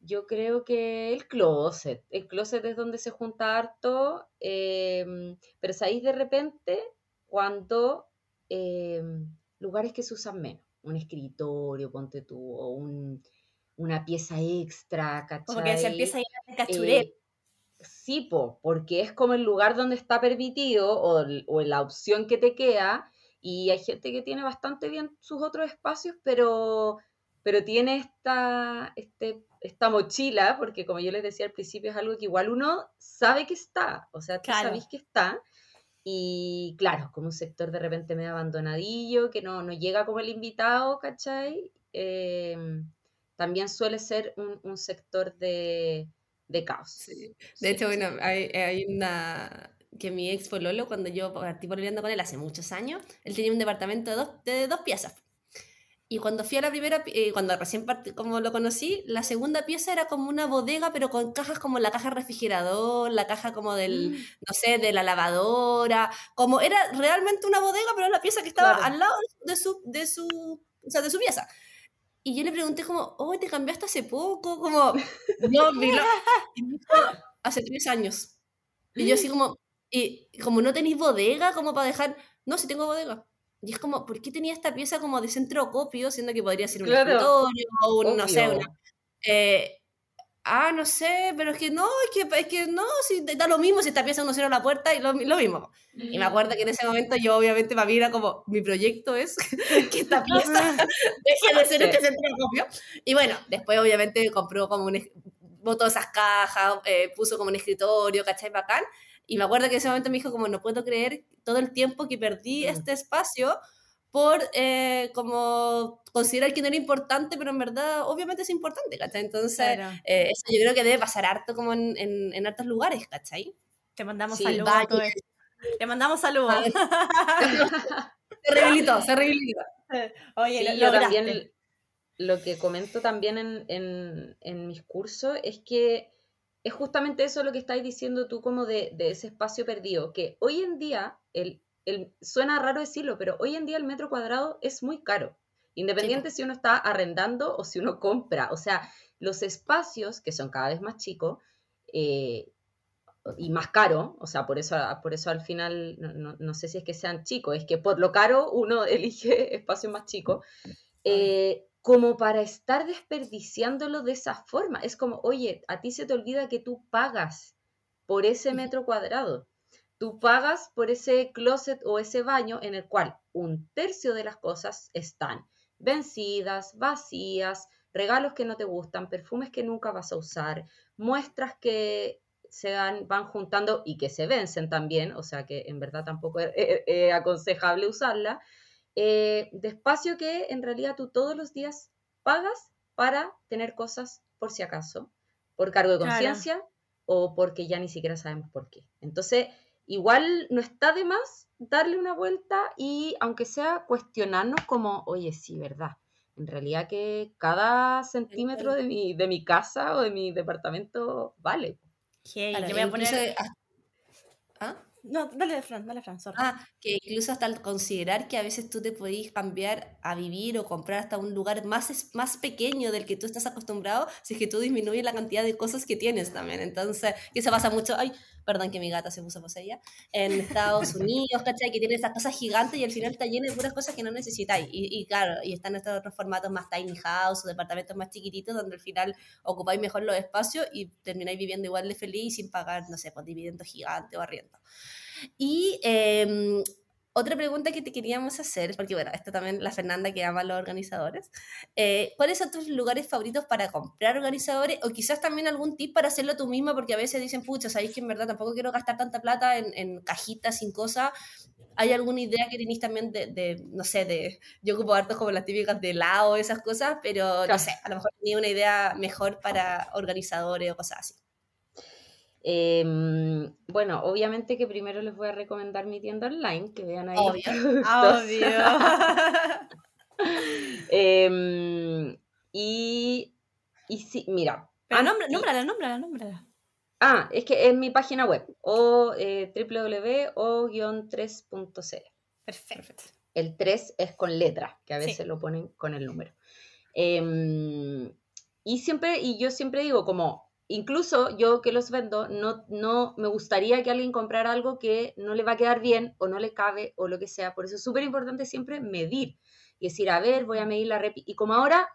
yo creo que el closet. El closet es donde se junta harto, em, pero sabéis de repente cuando em, lugares que se usan menos, un escritorio, ponte tú, o un, una pieza extra, ¿cachai? Como que se empieza a ir a cachureo. Eh, sí, po, porque es como el lugar donde está permitido o, o la opción que te queda, y hay gente que tiene bastante bien sus otros espacios, pero pero tiene esta, este, esta mochila, porque como yo les decía al principio, es algo que igual uno sabe que está, o sea, tú sabes que está, y claro, como un sector de repente medio abandonadillo, que no, no llega como el invitado, ¿cachai? Em, también suele ser un, un sector de, de caos. De hecho, bueno, hay, hay, una, que mi ex Pololo, cuando yo partí viviendo con él hace muchos años, él tenía un departamento de dos, de dos piezas. Y cuando fui a la primera, eh, cuando recién como lo conocí, la segunda pieza era como una bodega, pero con cajas como la caja refrigerador, la caja como del, mm. no sé, de la lavadora, como era realmente una bodega, pero la pieza que estaba al lado de su, de su, o sea, de su pieza. Y yo le pregunté como, oh, ¿te cambiaste hace poco? Como, no, hace tres años. Y yo así como, y como no tenéis bodega, como para dejar, no, si tengo bodega. Y es como, ¿por qué tenía esta pieza como de centro copio, siendo que podría ser un escritorio o un, no sé, una, eh, ah, no sé, pero es que no, es que, es que no, si da lo mismo si esta pieza uno cierra la puerta y lo, lo mismo. Y me acuerdo que en ese momento yo obviamente para mí era como, mi proyecto es que esta pieza deje de ser este centro copio. Y bueno, después obviamente compró como un, botó esas cajas, eh, puso como un escritorio, ¿cachai? Bacán. Y me acuerdo que en ese momento me dijo como, no puedo creer todo el tiempo que perdí este espacio por eh, como considerar que no era importante, pero en verdad obviamente es importante, ¿cachai? Entonces, eh, eso yo creo que debe pasar harto como en, en, en hartos lugares, ¿cachai? Te mandamos saludos. Te mandamos saludos. se rehabilitó, se rehabilitó. Oye, lo, también lo que comento también en, en, en mis cursos es que es justamente eso lo que estáis diciendo tú como de, ese espacio perdido, que hoy en día, el, el, suena raro decirlo, pero hoy en día el metro cuadrado es muy caro, independiente si uno está arrendando o si uno compra. O sea, los espacios, que son cada vez más chicos eh, y más caro, o sea, por eso, por eso al final, no, no, sé si es que sean chicos, es que por lo caro uno elige espacios más chicos. Eh, como para estar desperdiciándolo de esa forma. Es como, oye, a ti se te olvida que tú pagas por ese metro cuadrado. Tú pagas por ese closet o ese baño en el cual un tercio de las cosas están vencidas, vacías, regalos que no te gustan, perfumes que nunca vas a usar, muestras que se van, van juntando y que se vencen también, o sea que en verdad tampoco es, aconsejable usarla, eh, despacio que en realidad tú todos los días pagas para tener cosas por si acaso, por cargo de conciencia o porque ya ni siquiera sabemos por qué. Entonces, igual no está de más darle una vuelta y aunque sea cuestionarnos como, oye, sí, ¿verdad? En realidad que cada centímetro de mi, de mi casa o de mi departamento vale. yo voy a poner... ¿Ah? No, dale, Fran, dale, Fran, Ah, que incluso hasta considerar que a veces tú te podés cambiar a vivir o comprar hasta un lugar más, más pequeño del que tú estás acostumbrado, si es que tú disminuyes la cantidad de cosas que tienes también. Entonces, que se pasa mucho, ay, perdón que mi gata se puso poseída, en Estados Unidos, ¿cachai? Que tiene estas cosas gigantes y al final está lleno de puras cosas que no necesitáis. Y, y claro, y están estos otros formatos más tiny house o departamentos más chiquititos donde al final ocupáis mejor los espacios y termináis viviendo igual de feliz sin pagar, no sé, por pues, dividendos gigantes o arriendo. Y eh, otra pregunta que te queríamos hacer, porque bueno, esto también la Fernanda que ama a los organizadores, eh, ¿cuáles son tus lugares favoritos para comprar organizadores? O quizás también algún tip para hacerlo tú misma, porque a veces dicen, pucha, sabéis que en verdad tampoco quiero gastar tanta plata en, en cajitas sin cosas. ¿Hay alguna idea que tenéis también de, de, no sé, de, yo ocupo hartos como las típicas de lado, esas cosas, pero no sé, a lo mejor tenía una idea mejor para organizadores o cosas así. Em, bueno, obviamente que primero les voy a recomendar mi tienda online, que vean ahí. Obvio. Em, y, y sí, mira. Pero ah, nómbrala, nómbrala, nómbrala. Ah, es que es mi página web, o eh, www.o-3.cl. Perfecto. El 3 es con letra, que a veces lo ponen con el número. Em, y siempre, y yo siempre digo como incluso yo que los vendo, no, no me gustaría que alguien comprara algo que no le va a quedar bien o no le cabe o lo que sea. Por eso es súper importante siempre medir y decir, a ver, voy a medir la rep. Y como ahora,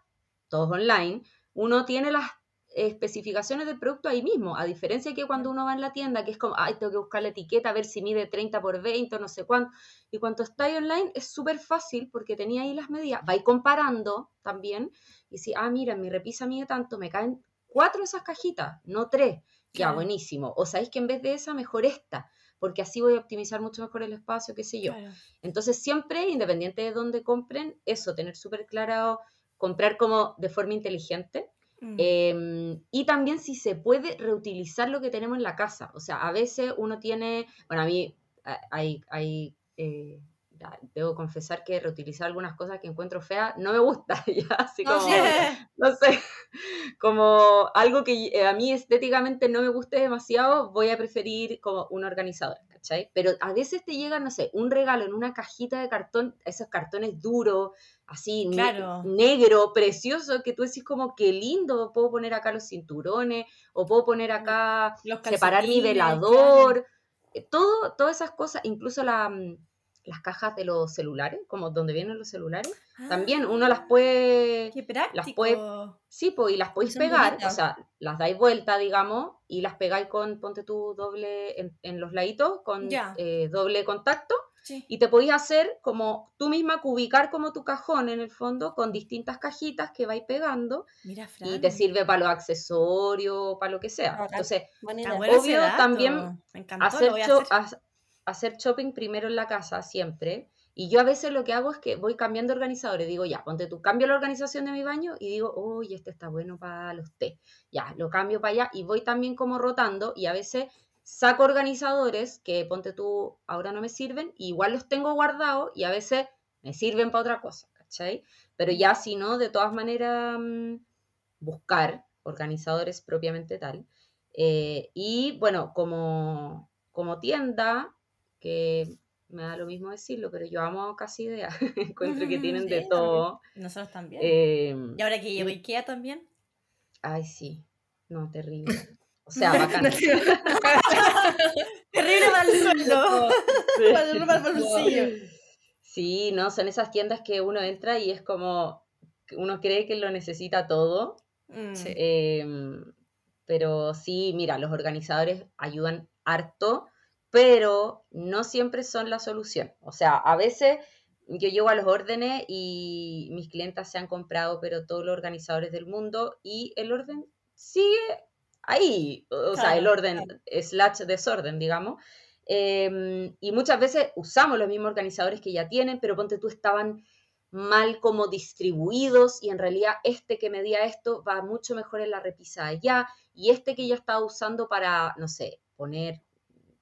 todos online, uno tiene las especificaciones del producto ahí mismo, a diferencia de que cuando uno va en la tienda, que es como, ay, tengo que buscar la etiqueta, a ver si mide 30 por 20 o no sé cuánto. Y cuando está ahí online es súper fácil porque tenía ahí las medidas, va comparando también y si, ah, mira, mi repisa mide tanto, me caen cuatro de esas cajitas, no tres. Ya, buenísimo. O sabéis que en vez de esa, mejor esta, porque así voy a optimizar mucho mejor el espacio, qué sé yo. Entonces, siempre, independiente de dónde compren, eso, tener súper claro, comprar como de forma inteligente. Mm. Em, y también si se puede reutilizar lo que tenemos en la casa. O sea, a veces uno tiene, bueno, a mí hay, hay eh, debo confesar que reutilizar algunas cosas que encuentro feas no me gusta, ya, así como, no sé, como algo que eh, a mí estéticamente no me guste demasiado, voy a preferir como un organizador, ¿cachai? Pero a veces te llega, no sé, un regalo en una cajita de cartón, esos cartones duros, así, negro, precioso, que tú decís como, qué lindo, puedo poner acá los cinturones, o puedo poner acá, separar mi velador, eh, todo, todas esas cosas, incluso la mm, las cajas de los celulares, como donde vienen los celulares, también ah, uno las puede... Qué práctico. Las puede, sí, pues, y las podéis pegar, o sea, las dais vuelta, digamos, y las pegáis con, ponte tú doble, en, los laditos, con eh, doble contacto, y te podéis hacer como tú misma cubicar como tu cajón en el fondo con distintas cajitas que vais pegando y te sirve para los accesorios, para lo que sea. Entonces, obvio también hacer, hacer shopping primero en la casa, siempre. Y yo a veces lo que hago es que voy cambiando organizadores. Digo, ya, ponte tú, cambio la organización de mi baño y digo, uy, este está bueno para los té. Ya, lo cambio para allá y voy también como rotando y a veces saco organizadores que, ponte tú, ahora no me sirven, igual los tengo guardados y a veces me sirven para otra cosa, ¿cachai? Pero ya si no, de todas maneras, mm, buscar organizadores propiamente tal. Eh, y bueno, como, como tienda, que me da lo mismo decirlo, pero yo amo casi idea. Encuentro que tienen de todo. Nosotros también. Em, y ahora que llevo IKEA también. Ay, sí. No, terrible. O sea, bacán. terrible mal sueldo. Sí, no, son esas tiendas que uno entra y es como, uno cree que lo necesita todo. Mm. Em, pero sí, mira, los organizadores ayudan harto pero no siempre son la solución. O sea, a veces yo llego a los órdenes y mis clientas se han comprado, pero todos los organizadores del mundo y el orden sigue ahí, o sea, el orden slash desorden, digamos. Em, y muchas veces usamos los mismos organizadores que ya tienen, pero ponte tú estaban mal como distribuidos y en realidad este que medía esto va mucho mejor en la repisa allá y este que yo estaba usando para, no sé, poner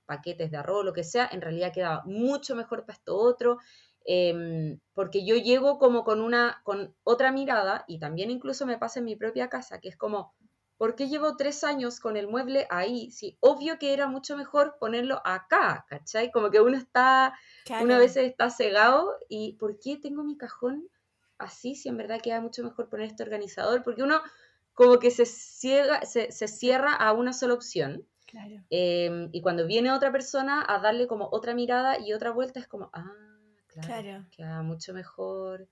paquetes de arroz, lo que sea, en realidad quedaba mucho mejor para esto otro, em, porque yo llego como con una, con otra mirada, y también incluso me pasa en mi propia casa, que es como, ¿por qué llevo tres años con el mueble ahí? Sí, obvio que era mucho mejor ponerlo acá, ¿cachai? Como que uno está, una vez está cegado, y ¿por qué tengo mi cajón así si en verdad queda mucho mejor poner este organizador? Porque uno como que se, ciega, se, se cierra a una sola opción. Em, y cuando viene otra persona a darle como otra mirada y otra vuelta, es como, ah, claro, queda mucho mejor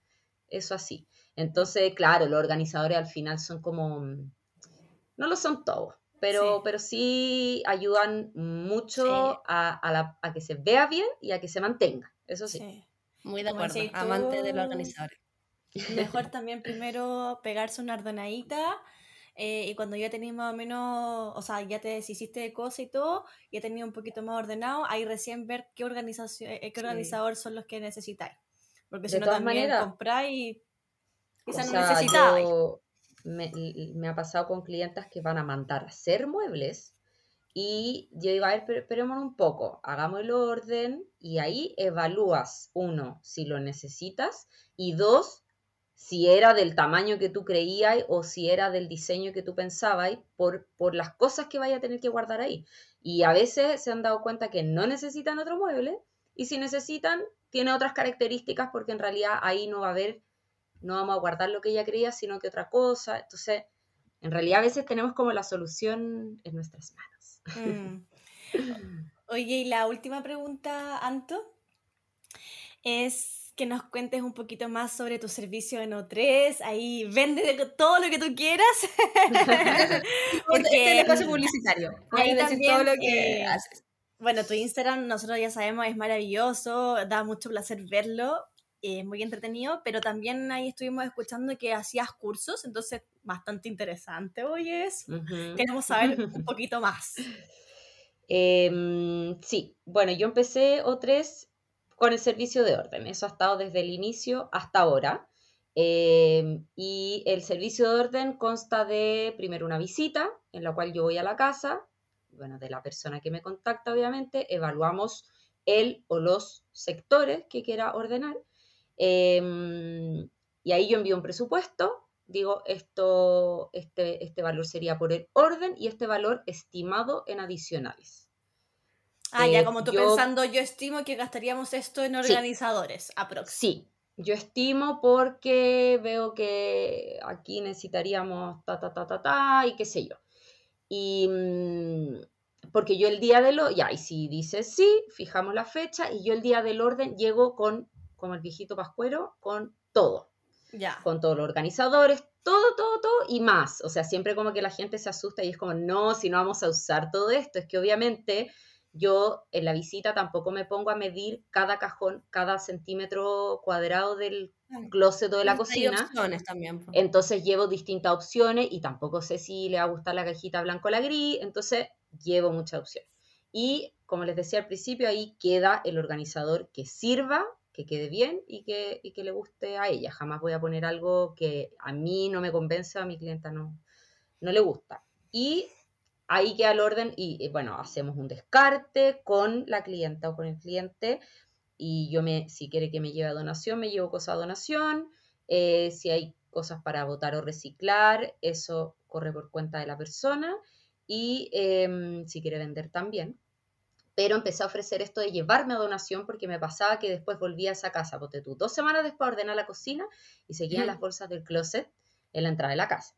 eso así. Entonces, claro, los organizadores al final son como, no lo son todos, pero sí, pero sí ayudan mucho a, que se vea bien y a que se mantenga, eso sí. Muy de acuerdo, amante de los organizadores. Mejor también primero pegarse una ordenadita eh, y cuando ya tenías más o menos, o sea, ya te deshiciste de cosas y todo, ya tenías un poquito más ordenado, ahí recién ver qué, organización, eh, qué organizador son los que necesitáis. Porque si no también compráis y quizás no necesitáis. Me, me, ha pasado con clientes que van a mandar a hacer muebles y yo iba a ver, pero esperemos un poco, hagamos el orden y ahí evalúas, uno, si lo necesitas y dos, si era del tamaño que tú creías o si era del diseño que tú pensabas por, por las cosas que vaya a tener que guardar ahí. Y a veces se han dado cuenta que no necesitan otro mueble y si necesitan, tiene otras características porque en realidad ahí no va a haber, no vamos a guardar lo que ella creía, sino que otra cosa. Entonces, en realidad a veces tenemos como la solución en nuestras manos. Mm. Oye, y la última pregunta, Anto, es que nos cuentes un poquito más sobre tu servicio en O3. Ahí vende todo lo que tú quieras. Porque este es el espacio publicitario. Ahí también, todo lo que haces. Bueno, tu Instagram, nosotros ya sabemos, es maravilloso, da mucho placer verlo, es muy entretenido, pero también ahí estuvimos escuchando que hacías cursos, entonces bastante interesante, oye, Queremos saber un poquito más. Em, sí, bueno, yo empecé O3 con el servicio de orden. Eso ha estado desde el inicio hasta ahora. Em, y el servicio de orden consta de primero una visita en la cual yo voy a la casa, bueno, de la persona que me contacta obviamente, evaluamos el o los sectores que quiera ordenar em, y ahí yo envío un presupuesto, digo esto, este, este valor sería por el orden y este valor estimado en adicionales. Ah, ya eh, como tú pensando, yo estimo que gastaríamos esto en organizadores, sí, Sí, yo estimo porque veo que aquí necesitaríamos ta, ta, ta, ta, ta, y qué sé yo. Y mm, porque yo el día de lo, ya, y si dice sí, fijamos la fecha, y yo el día del orden llego con, como el viejito pascuero, con todo. Ya. Con todos los organizadores, todo, todo, todo y más. O sea, siempre como que la gente se asusta y es como, no, si no vamos a usar todo esto, es que obviamente yo en la visita tampoco me pongo a medir cada cajón, cada centímetro cuadrado del closet o de la cocina. también. Entonces llevo distintas opciones y tampoco sé si le va a gustar la cajita blanco o la gris, entonces llevo muchas opciones. Y como les decía al principio, ahí queda el organizador que sirva, que quede bien y que, y que le guste a ella. Jamás voy a poner algo que a mí no me convence, a mi clienta no, no le gusta. Y ahí queda el orden y, bueno, hacemos un descarte con la clienta o con el cliente y yo me, si quiere que me lleve a donación, me llevo cosas a donación, eh, si hay cosas para votar o reciclar, eso corre por cuenta de la persona y em, si quiere vender también. Pero empecé a ofrecer esto de llevarme a donación porque me pasaba que después volvía a esa casa, porque tú dos semanas después ordenar la cocina y seguían las bolsas del closet en la entrada de la casa.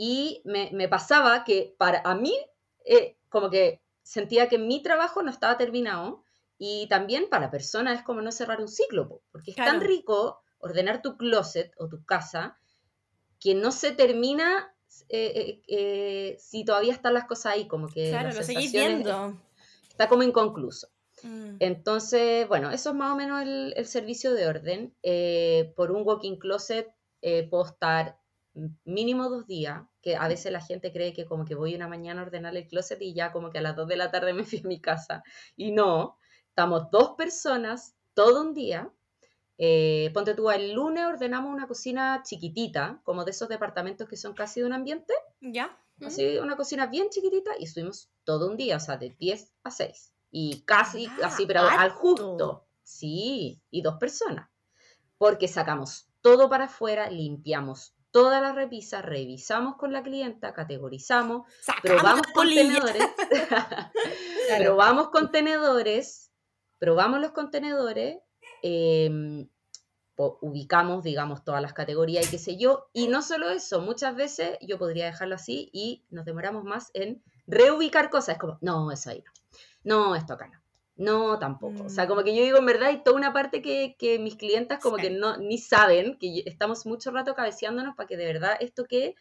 Y me, pasaba que para a mí, eh, como que sentía que mi trabajo no estaba terminado y también para personas es como no cerrar un ciclo, porque es tan rico ordenar tu closet o tu casa que no se termina eh, eh, si todavía están las cosas ahí, como que... Claro, lo seguís viendo. Está como inconcluso. Mm. Entonces, bueno, eso es más o menos el, el servicio de orden. por un walking closet puedo estar mínimo dos días, que a veces la gente cree que como que voy una mañana a ordenar el closet y ya como que a las dos de la tarde me fui a mi casa. Y no, estamos dos personas todo un día. Eh, ponte tú, el lunes ordenamos una cocina chiquitita, como de esos departamentos que son casi de un ambiente. Ya. Así, una cocina bien chiquitita y estuvimos todo un día, o sea, de 10 a 6. Y casi, ah, así, pero al justo. Sí, y dos personas. Porque sacamos todo para afuera, limpiamos toda la repisa, revisamos con la clienta, categorizamos, probamos contenedores, probamos contenedores, probamos los contenedores, em, ubicamos, digamos, todas las categorías y qué sé yo, y no solo eso, muchas veces yo podría dejarlo así y nos demoramos más en reubicar cosas, es como, no, eso ahí no, no, esto acá no. No, tampoco. O sea, mm. como que yo digo, en verdad, hay toda una parte que, mis clientas como que no, ni saben, que estamos mucho rato cabeceándonos para que de verdad esto quede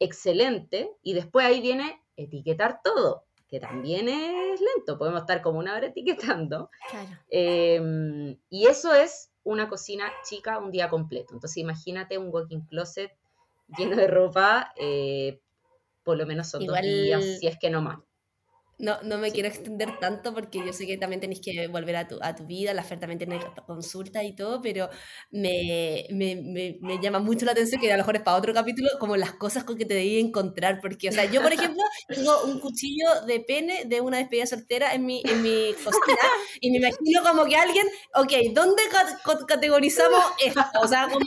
excelente. Y después ahí viene etiquetar todo, que también es lento. Podemos estar como una hora etiquetando. Claro. Em, y eso es una cocina chica un día completo. Entonces imagínate un walking closet lleno de ropa, eh, por lo menos son dos días, si es que no más. No, no me quiero extender tanto porque yo sé que también tenéis que volver a tu, a tu vida, la Fer también tiene consulta y todo, pero me, me, me, me, llama mucho la atención que a lo mejor es para otro capítulo, como las cosas con que te debí encontrar, porque, o sea, yo, por ejemplo, tengo un cuchillo de pene de una despedida soltera en mi, en mi cocina y me imagino como que alguien, ok, ¿dónde categorizamos esto? O sea, como,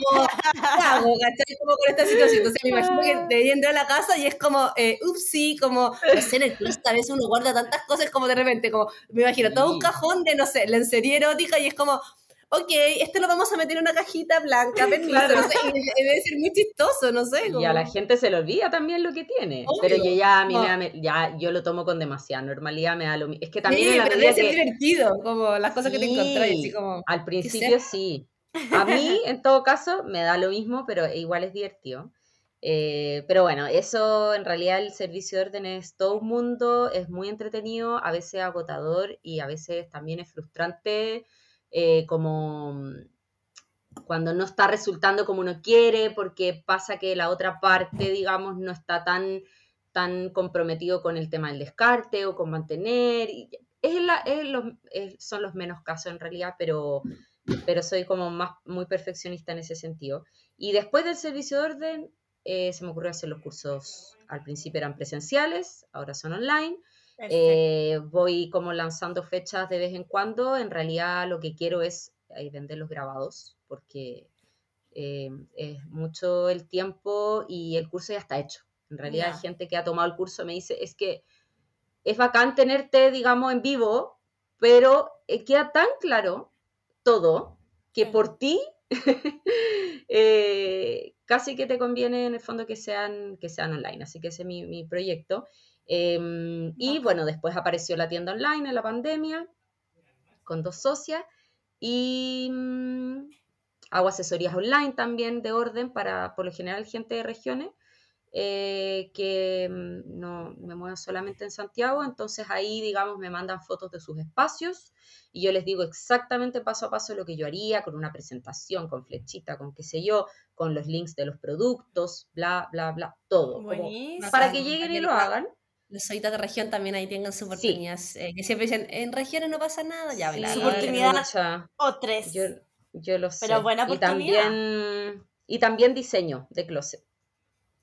¿qué hago? ¿Cachai? Como con esta situación. Entonces me imagino que debí entrar a la casa y es como, eh, ups, sí, como, no sé, en el closet a veces uno guarda tantas cosas como de repente, como me imagino todo un cajón de, no sé, lencería erótica y es como, ok, esto lo vamos a meter en una cajita blanca, permiso, no sé, debe ser muy chistoso, no sé. Y a la gente se le olvida también lo que tiene, pero yo ya, a mí me ya, yo lo tomo con demasiada normalidad, me da lo mismo. Es que también sí, pero debe ser divertido, como las cosas que te encontrás, así como... Al principio sí. A mí, en todo caso, me da lo mismo, pero igual es divertido. Eh, pero bueno, eso en realidad el servicio de orden es todo un mundo, es muy entretenido, a veces agotador y a veces también es frustrante eh, como mm, cuando no está resultando como uno quiere porque pasa que la otra parte, digamos, no está tan, tan comprometido con el tema del descarte o con mantener. Son los menos casos en realidad, pero pero soy como más muy perfeccionista en ese sentido. Y después del servicio de orden, eh, se me ocurrió hacer los cursos, al principio eran presenciales, ahora son online. Eh, voy como lanzando fechas de vez en cuando. En realidad lo que quiero es eh, vender los grabados, porque es mucho el tiempo y el curso ya está hecho. En realidad hay gente que ha tomado el curso me dice, es que es bacán tenerte, digamos, en vivo, pero queda tan claro todo que por ti eh, casi que te conviene en el fondo que sean, que sean online. Así que ese es mi, proyecto. Em, y bueno, después apareció la tienda online en la pandemia con dos socias y mm, hago asesorías online también de orden para, por lo general, gente de regiones. Eh, que mm, no me muevo solamente en Santiago, entonces ahí, digamos, me mandan fotos de sus espacios y yo les digo exactamente paso a paso lo que yo haría con una presentación, con flechita, con qué sé yo, con los links de los productos, bla, bla, bla, todo. para que lleguen y lo hagan. Los solitas de región también ahí tengan su oportunidad. Eh, que siempre dicen, en regiones no pasa nada, ya, sí, Su oportunidad o tres. Yo, yo lo sé. Pero buena oportunidad. Y también, y también diseño de closet.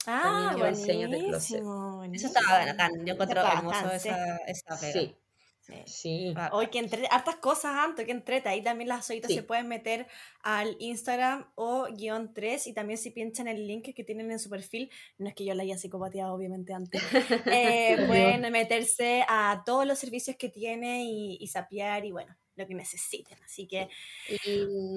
Ah, buenísimo, Eso estaba bacán, yo encontré hermoso esa, esa Sí. Sí. Hoy que entre hartas cosas antes que entrete. Ahí también las solitas se pueden meter al Instagram o guion 3 y también si pinchan el link que tienen en su perfil, no es que yo la haya psicopateado obviamente antes, eh, pueden meterse a todos los servicios que tiene y, y sapear y bueno, lo que necesiten. Así que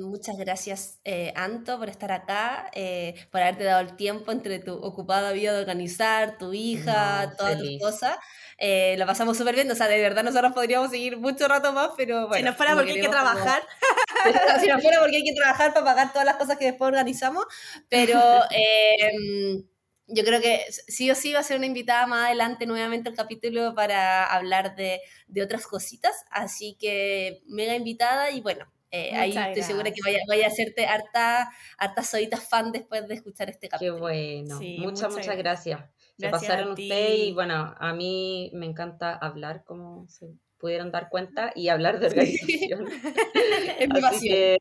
muchas gracias, eh, Anto, por estar acá, eh, por haberte dado el tiempo entre tu ocupada vida de organizar, tu hija, todas tus cosas. Eh, lo pasamos súper bien, o sea, de verdad nosotros podríamos seguir mucho rato más, pero bueno. Si no fuera porque hay que trabajar. si no fuera porque hay que trabajar para pagar todas las cosas que después organizamos, pero... Yo creo que sí o sí va a ser una invitada más adelante nuevamente al capítulo para hablar de, de otras cositas. Así que mega invitada y bueno, eh, ahí estoy segura que vaya, vaya, a hacerte harta, harta solitas fan después de escuchar este capítulo. Qué bueno. muchas, muchas gracias. Se pasaron ustedes y bueno, a mí me encanta hablar, como se pudieron dar cuenta, y hablar de organización. Así que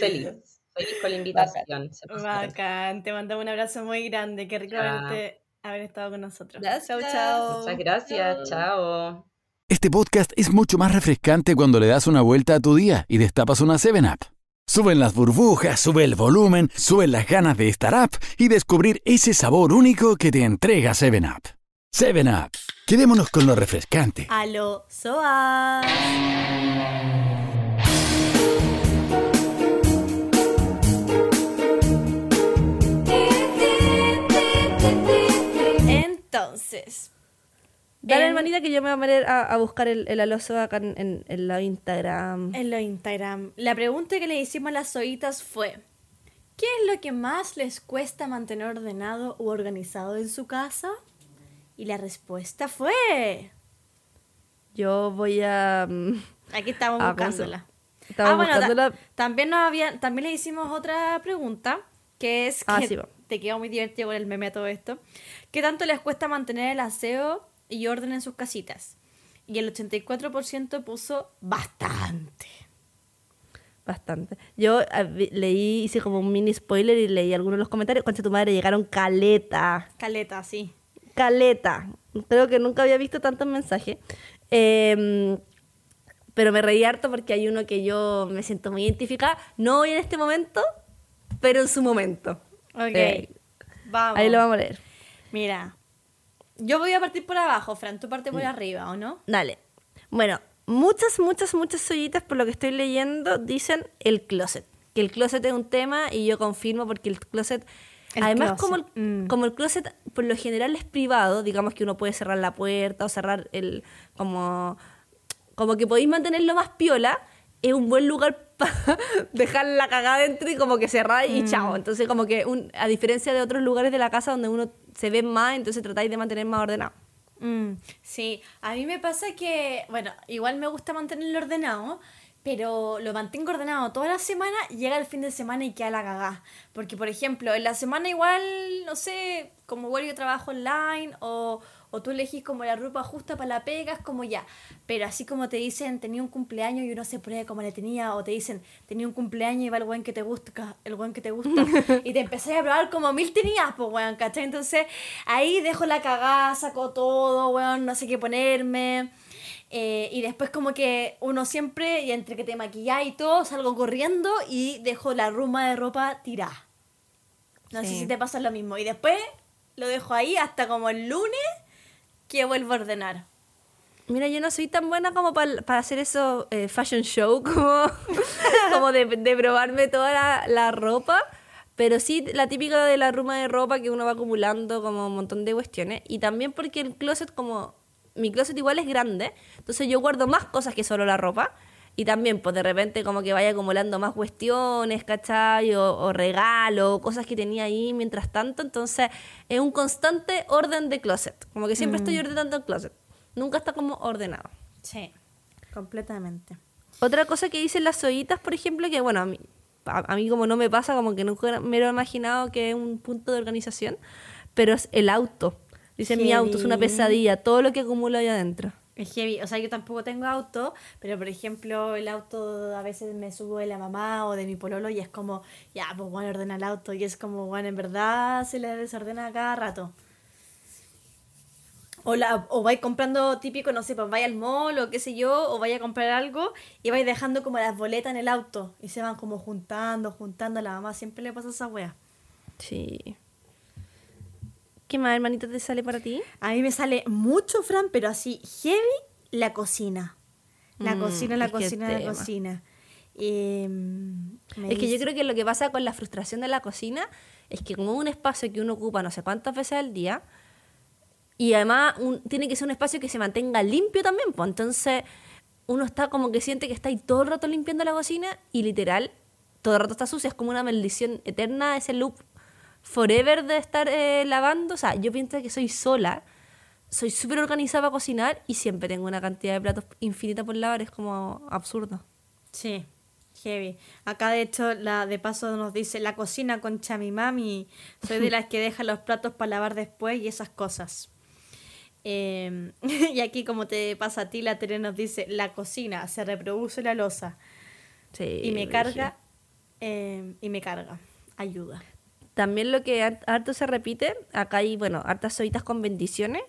feliz con la invitación. Bacán. Te mandamos un abrazo muy grande. Qué rico haber estado con nosotros. Chao, chao. Muchas gracias. Chao. Este podcast es mucho más refrescante cuando le das una vuelta a tu día y destapas una 7-Up. Suben las burbujas, sube el volumen, suben las ganas de estar up y descubrir ese sabor único que te entrega 7-Up. 7-Up. Quedémonos con lo refrescante. ¡Aló, SOA! Entonces. Dale, hermanita, que yo me voy a poner a, buscar el, el aloso acá en, en, la Instagram. En la Instagram. La pregunta que le hicimos a las zoitas fue: ¿Qué es lo que más les cuesta mantener ordenado u organizado en su casa? Y la respuesta fue. Yo voy a. Mm, Aquí estamos buscándola. ah, bueno, también, nos había, también le hicimos otra pregunta, que es ah, que te quedó muy divertido con el meme a todo esto. ¿Qué tanto les cuesta mantener el aseo y orden en sus casitas? Y el 84% puso bastante. Bastante. Yo leí, hice como un mini spoiler y leí algunos de los comentarios. Concha tu madre, llegaron caleta. Caleta, sí. Caleta. Creo que nunca había visto tantos mensajes. Em, pero me reí harto porque hay uno que yo me siento muy identificada. No hoy en este momento, pero en su momento. Ok. Eh, vamos. Ahí lo vamos a leer. Mira, yo voy a partir por abajo, Fran, tú parte por arriba, ¿o no? Dale. Bueno, muchas, muchas, muchas ollitas, por lo que estoy leyendo, dicen el closet. Que el closet es un tema y yo confirmo porque el closet... además, Como, el, mm. como el closet por lo general es privado, digamos que uno puede cerrar la puerta o cerrar el... como, como que podéis mantenerlo más piola, es un buen lugar para dejar la cagada dentro y como que cerrar y mm. chao. Entonces, como que un, a diferencia de otros lugares de la casa donde uno se ve más, entonces tratáis de mantener más ordenado. Mm, sí, a mí me pasa que, bueno, igual me gusta mantenerlo ordenado, pero lo mantengo ordenado toda la semana, llega el fin de semana y queda la cagá. Porque, por ejemplo, en la semana igual, no sé, como vuelvo trabajo online o, o tú elegís como la ropa justa para la pega, es como ya. Pero así como te dicen, tenía un cumpleaños y uno se prueba como le tenía, o te dicen, tenía un cumpleaños y va el buen que te gusta, el buen que te gusta, y te empecé a probar como mil tenías, pues weón, ¿cachai? Entonces ahí dejo la cagada, saco todo, weón, no sé qué ponerme. Eh, y después como que uno siempre, y entre que te maquillas y todo, salgo corriendo y dejo la ruma de ropa tirada. No sé si te pasa lo mismo. Y después lo dejo ahí hasta como el lunes que vuelvo a ordenar. Mira, yo no soy tan buena como para, hacer eso eh, fashion show, como, como de, probarme toda la, la, ropa. Pero sí, la típica de la ruma de ropa que uno va acumulando como un montón de cuestiones. Y también porque el closet como mi closet igual es grande, entonces yo guardo más cosas que solo la ropa. Y también, pues de repente como que vaya acumulando más cuestiones, ¿cachai? O, o regalo, cosas que tenía ahí mientras tanto. Entonces es un constante orden de closet. Como que siempre estoy mm. ordenando el closet. Nunca está como ordenado. Sí, completamente. Otra cosa que dicen las ollitas, por ejemplo, que bueno, a mí, a mí como no me pasa, como que nunca me lo he imaginado que es un punto de organización, pero es el auto. Dice, mi auto es una pesadilla, todo lo que acumula ahí adentro. Es heavy, o sea, yo tampoco tengo auto, pero por ejemplo, el auto a veces me subo de la mamá o de mi pololo y es como, ya, pues bueno, ordena el auto. Y es como, bueno, en verdad se le desordena cada rato. O, la, o vais comprando típico, no sé, pues vaya al mall o qué sé yo, o vaya a comprar algo y vais dejando como las boletas en el auto y se van como juntando, juntando. A la mamá siempre le pasa esa wea. Sí. ¿Qué más, hermanita, te sale para ti? A mí me sale mucho, Fran, pero así, heavy, la cocina. La mm, cocina, la cocina, la cocina. Em, es que yo creo que lo que pasa con la frustración de la cocina es que como un espacio que uno ocupa no sé cuántas veces al día, y además tiene que ser un espacio que se mantenga limpio también, pues entonces uno está como que siente que está ahí todo el rato limpiando la cocina y literal todo el rato está sucia, es como una maldición eterna ese loop forever de estar eh, lavando. O sea, yo pienso que soy sola, soy súper organizada para cocinar y siempre tengo una cantidad de platos infinita por lavar. Es como absurdo. Sí, heavy. Acá, de hecho, la de paso nos dice la cocina con chamimami. Soy de las que deja los platos para lavar después y esas cosas. Em, y aquí, como te pasa a ti, la tele nos dice la cocina, se reproduce la losa. Sí, y me carga. Em, y me carga. Ayuda. También lo que harto se repite, acá hay, bueno, hartas ollitas con bendiciones,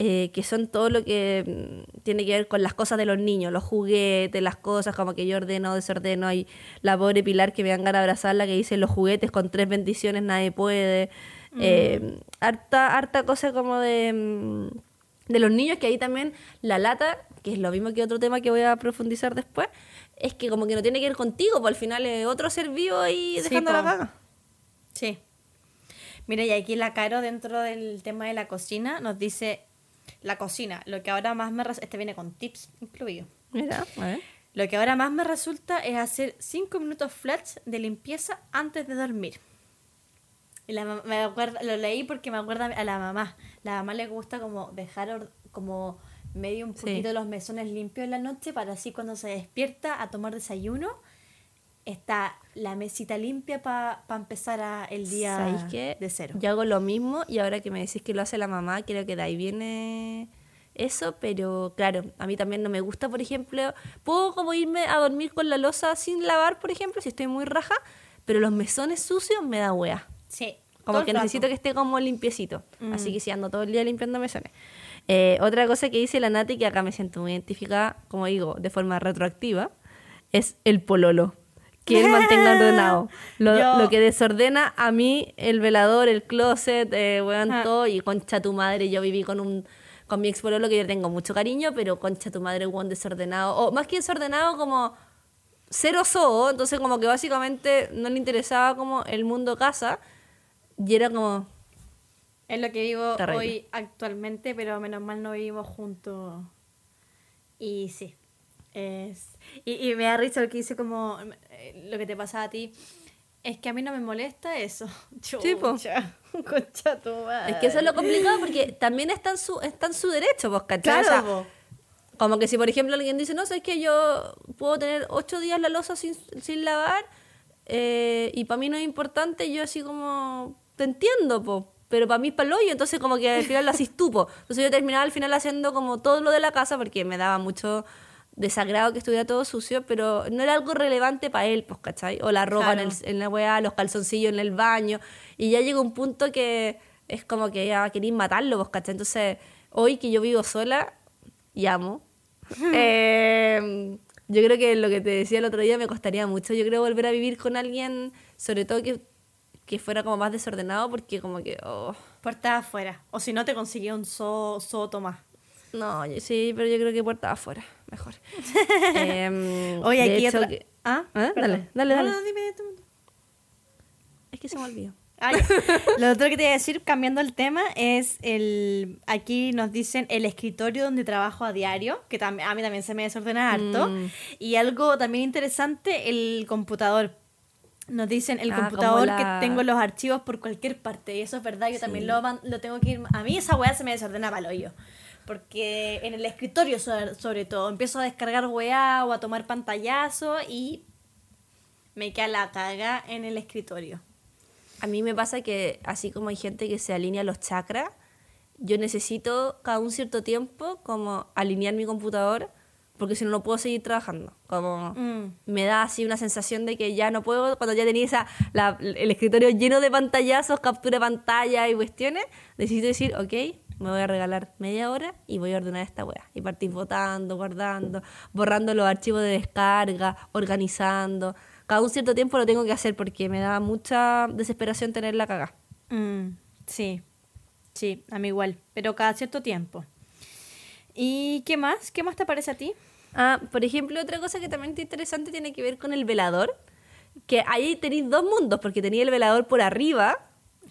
eh, que son todo lo que mm, tiene que ver con las cosas de los niños, los juguetes, las cosas, como que yo ordeno, desordeno, hay la pobre Pilar que me dan ganas de abrazarla, que dice los juguetes con tres bendiciones nadie puede. Eh, harta, harta cosa como de, mm, de los niños, que ahí también la lata, que es lo mismo que otro tema que voy a profundizar después, es que como que no tiene que ver contigo, pues al final es otro ser vivo ahí dejando la caga. Sí. Mira, y aquí la Caro dentro del tema de la cocina nos dice la cocina, lo que ahora más me este viene con tips incluido. Mira, Lo que ahora más me resulta es hacer 5 minutos flats de limpieza antes de dormir. Y la, me lo leí porque me acuerda a la mamá. La mamá le gusta como dejar como medio un poquito los mesones limpios en la noche para así cuando se despierta a tomar desayuno está la mesita limpia para empezar a el día de cero. Yo hago lo mismo y ahora que me decís que lo hace la mamá, creo que de ahí viene eso, pero claro, a mí también no me gusta, por ejemplo, puedo como irme a dormir con la losa sin lavar, por ejemplo, si estoy muy raja, pero los mesones sucios me da wea. Sí. Como que necesito que esté como limpiecito. Mm. Así que si ando todo el día limpiando mesones. Eh, otra cosa que dice la Nati, que acá me siento muy identificada, como digo, de forma retroactiva, es el pololo que él mantenga ordenado. Lo, lo, que desordena a mí, el velador, el closet, eh, ah. todo, y concha tu madre, yo viví con un con mi ex lo que yo tengo mucho cariño, pero concha tu madre, weón, desordenado. O más que desordenado, como cero so, entonces como que básicamente no le interesaba como el mundo casa, y era como... Es lo que vivo hoy actualmente, pero menos mal no vivimos juntos. Y sí, es, y, y, me da risa lo que dice como eh, lo que te pasa a ti. Es que a mí no me molesta eso. Chucha, concha tu madre. Es que eso es lo complicado porque también está en su, está en su derecho, vos, ¿cachai? Claro, Como que si, por ejemplo, alguien dice, no, sabes que yo puedo tener ocho días la losa sin, sin lavar eh, y para mí no es importante, yo así como, te entiendo, po, pero para mí es para el hoyo, entonces como que al final lo asistupo. Entonces yo terminaba al final haciendo como todo lo de la casa porque me daba mucho desagrado que estuviera todo sucio, pero no era algo relevante para él, pues, ¿cachai? O la ropa en, en, la weá, los calzoncillos en el baño, y ya llegó un punto que es como que ya queréis matarlo, pues, ¿cachai? Entonces, hoy que yo vivo sola, llamo, eh, yo creo que lo que te decía el otro día me costaría mucho. Yo creo volver a vivir con alguien, sobre todo que, que fuera como más desordenado, porque como que... Oh. Puerta afuera. O si no, te conseguía un so, soto más. No, sí, pero yo creo que puerta afuera, mejor. eh, Oye, aquí otra... ¿Ah? ¿Ah? Dale, dale, dale. No, dime, Es que se me olvidó. lo otro que te voy a decir, cambiando el tema, es el. Aquí nos dicen el escritorio donde trabajo a diario, que a mí también se me desordena harto. Mm. Y algo también interesante, el computador. Nos dicen el ah, computador que tengo los archivos por cualquier parte. Y eso es verdad, yo también lo, lo tengo que ir. A mí esa weá se me desordena para el hoyo. Porque en el escritorio, sobre, todo, empiezo a descargar weá o a tomar pantallazo y me queda la caga en el escritorio. A mí me pasa que así como hay gente que se alinea los chakras, yo necesito cada un cierto tiempo como alinear mi computador porque si no no puedo seguir trabajando. Como mm. me da así una sensación de que ya no puedo, cuando ya tenía esa, el escritorio lleno de pantallazos, captura de pantalla y cuestiones, necesito decir, ok, me voy a regalar media hora y voy a ordenar esta wea. Y partir votando, guardando, borrando los archivos de descarga, organizando cada un cierto tiempo lo tengo que hacer porque me da mucha desesperación tenerla cagada. Mm, sí, sí, a mí igual, pero cada cierto tiempo. ¿Y qué más? ¿Qué más te parece a ti? Ah, por ejemplo, otra cosa que también es interesante tiene que ver con el velador, que ahí tenéis dos mundos, porque tenía el velador por arriba,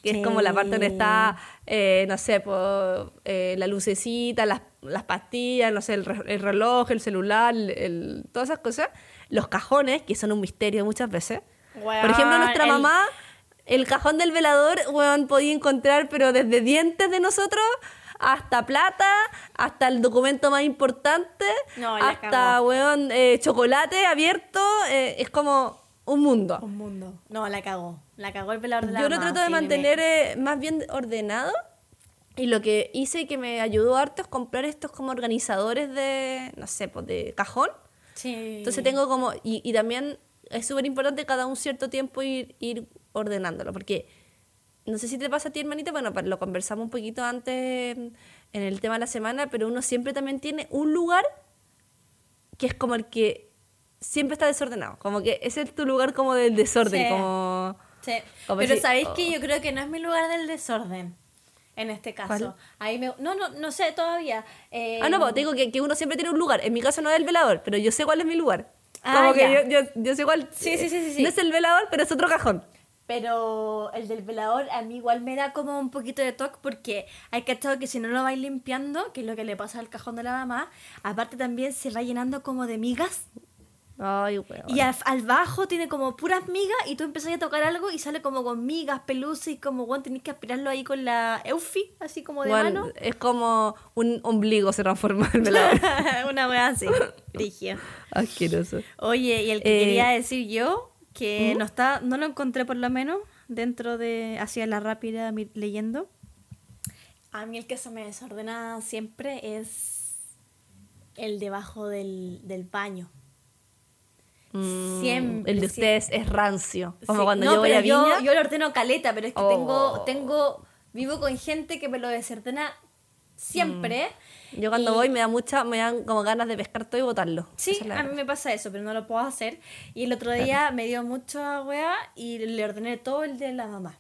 que es como la parte donde está, eh, no sé, por, eh, la lucecita, las, las pastillas, no sé, el, reloj, el celular, el, todas esas cosas los cajones, que son un misterio muchas veces. Por ejemplo, nuestra mamá, el cajón del velador, weón, podía encontrar, pero desde dientes de nosotros hasta plata, hasta el documento más importante, hasta, weón, eh, chocolate abierto, eh, es como un mundo. Un mundo. No, la cagó. La cagó el velador de la Yo lo trato de mantener eh, más bien ordenado. Y lo que hice que me ayudó harto es comprar estos como organizadores de, no sé, pues de cajón. Entonces tengo como, y, y también es súper importante cada un cierto tiempo ir, ir ordenándolo, porque no sé si te pasa a ti, hermanita, bueno, lo conversamos un poquito antes en el tema de la semana, pero uno siempre también tiene un lugar que es como el que siempre está desordenado, como que ese es tu lugar como del desorden, como... Sí. pero sabéis que oh. yo creo que no es mi lugar del desorden en este caso. Ahí me, no, no, no sé todavía. ah, no, pues, te digo que, que, uno siempre tiene un lugar. En mi caso no es el velador, pero yo sé cuál es mi lugar. Ah, Como que yo, yo, sé cuál. Sí, sí, sí, sí, No es el velador, pero es otro cajón. Pero el del velador a mí igual me da como un poquito de toque porque hay que que si no lo vais limpiando, que es lo que le pasa al cajón de la mamá, aparte también se va llenando como de migas y al, bajo tiene como puras migas y tú empezás a tocar algo y sale como con migas, peluces y como, bueno, tenés que aspirarlo ahí con la Eufi, así como de mano. Es como un ombligo se transforma en. Una wea así, frigio. Asqueroso. Oye, y el que quería eh, decir yo, que no está, no lo encontré por lo menos dentro de, hacia la rápida leyendo. A mí el que se me desordena siempre es el debajo del, del baño Siempre. El de ustedes es rancio. Como cuando yo voy a Viña. Yo, yo lo ordeno caleta, pero es que tengo, oh. tengo. Vivo con gente que me lo desordena siempre. Mm. Yo cuando voy me da mucha, me dan como ganas de pescar todo y botarlo. Sí, a mí me pasa eso, pero no lo puedo hacer. Y el otro día me dio mucha weá y le ordené todo el de la mamá.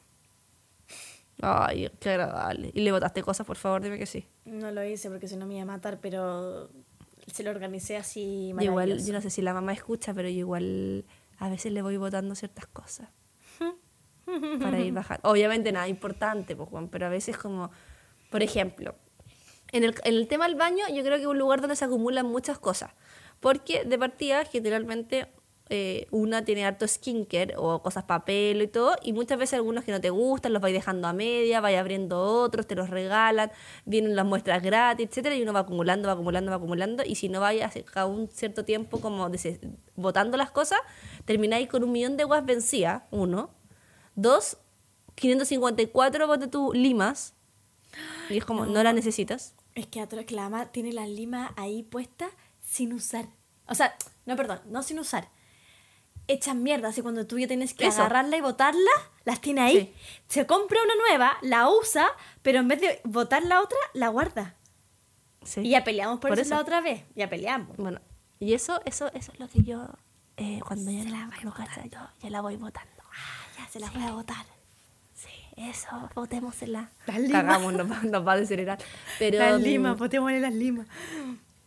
Ay, qué agradable. ¿Y le botaste cosas, por favor? Dime que sí. No lo hice porque si no me iba a matar, pero se lo organicé así Igual, yo no sé si la mamá escucha, pero yo igual a veces le voy votando ciertas cosas. para ir bajando. Obviamente nada importante, pues, Juan, pero a veces como, por ejemplo, en el, en el tema del baño yo creo que es un lugar donde se acumulan muchas cosas. Porque de partida, generalmente, eh, una tiene harto skincare o cosas para pelo y todo, y muchas veces algunos que no te gustan los vais dejando a media, vais abriendo otros, te los regalan, vienen las muestras gratis, etcétera, y uno va acumulando, va acumulando, va acumulando, y si no vais a un cierto tiempo como botando las cosas, termináis con un millón de guas vencidas, uno. Dos, 554 bote tu limas, y es como, no, las necesitas. Es que la tiene la lima ahí puesta sin usar. O sea, no, perdón, no sin usar echan mierda, así cuando tú ya tienes que agarrarla y botarla, las tiene ahí. Se compra una nueva, la usa, pero en vez de botar la otra, la guarda. Y ya peleamos por, eso, la otra vez. Ya peleamos. Bueno, y eso, eso, eso es lo que yo, eh, cuando ya la, voy yo, ya la voy botando. Ah, ya se la voy a botar. Sí, eso, botémosela. Las limas. Cagamos, nos, nos va a desacelerar. Pero, las limas, botémosle las limas.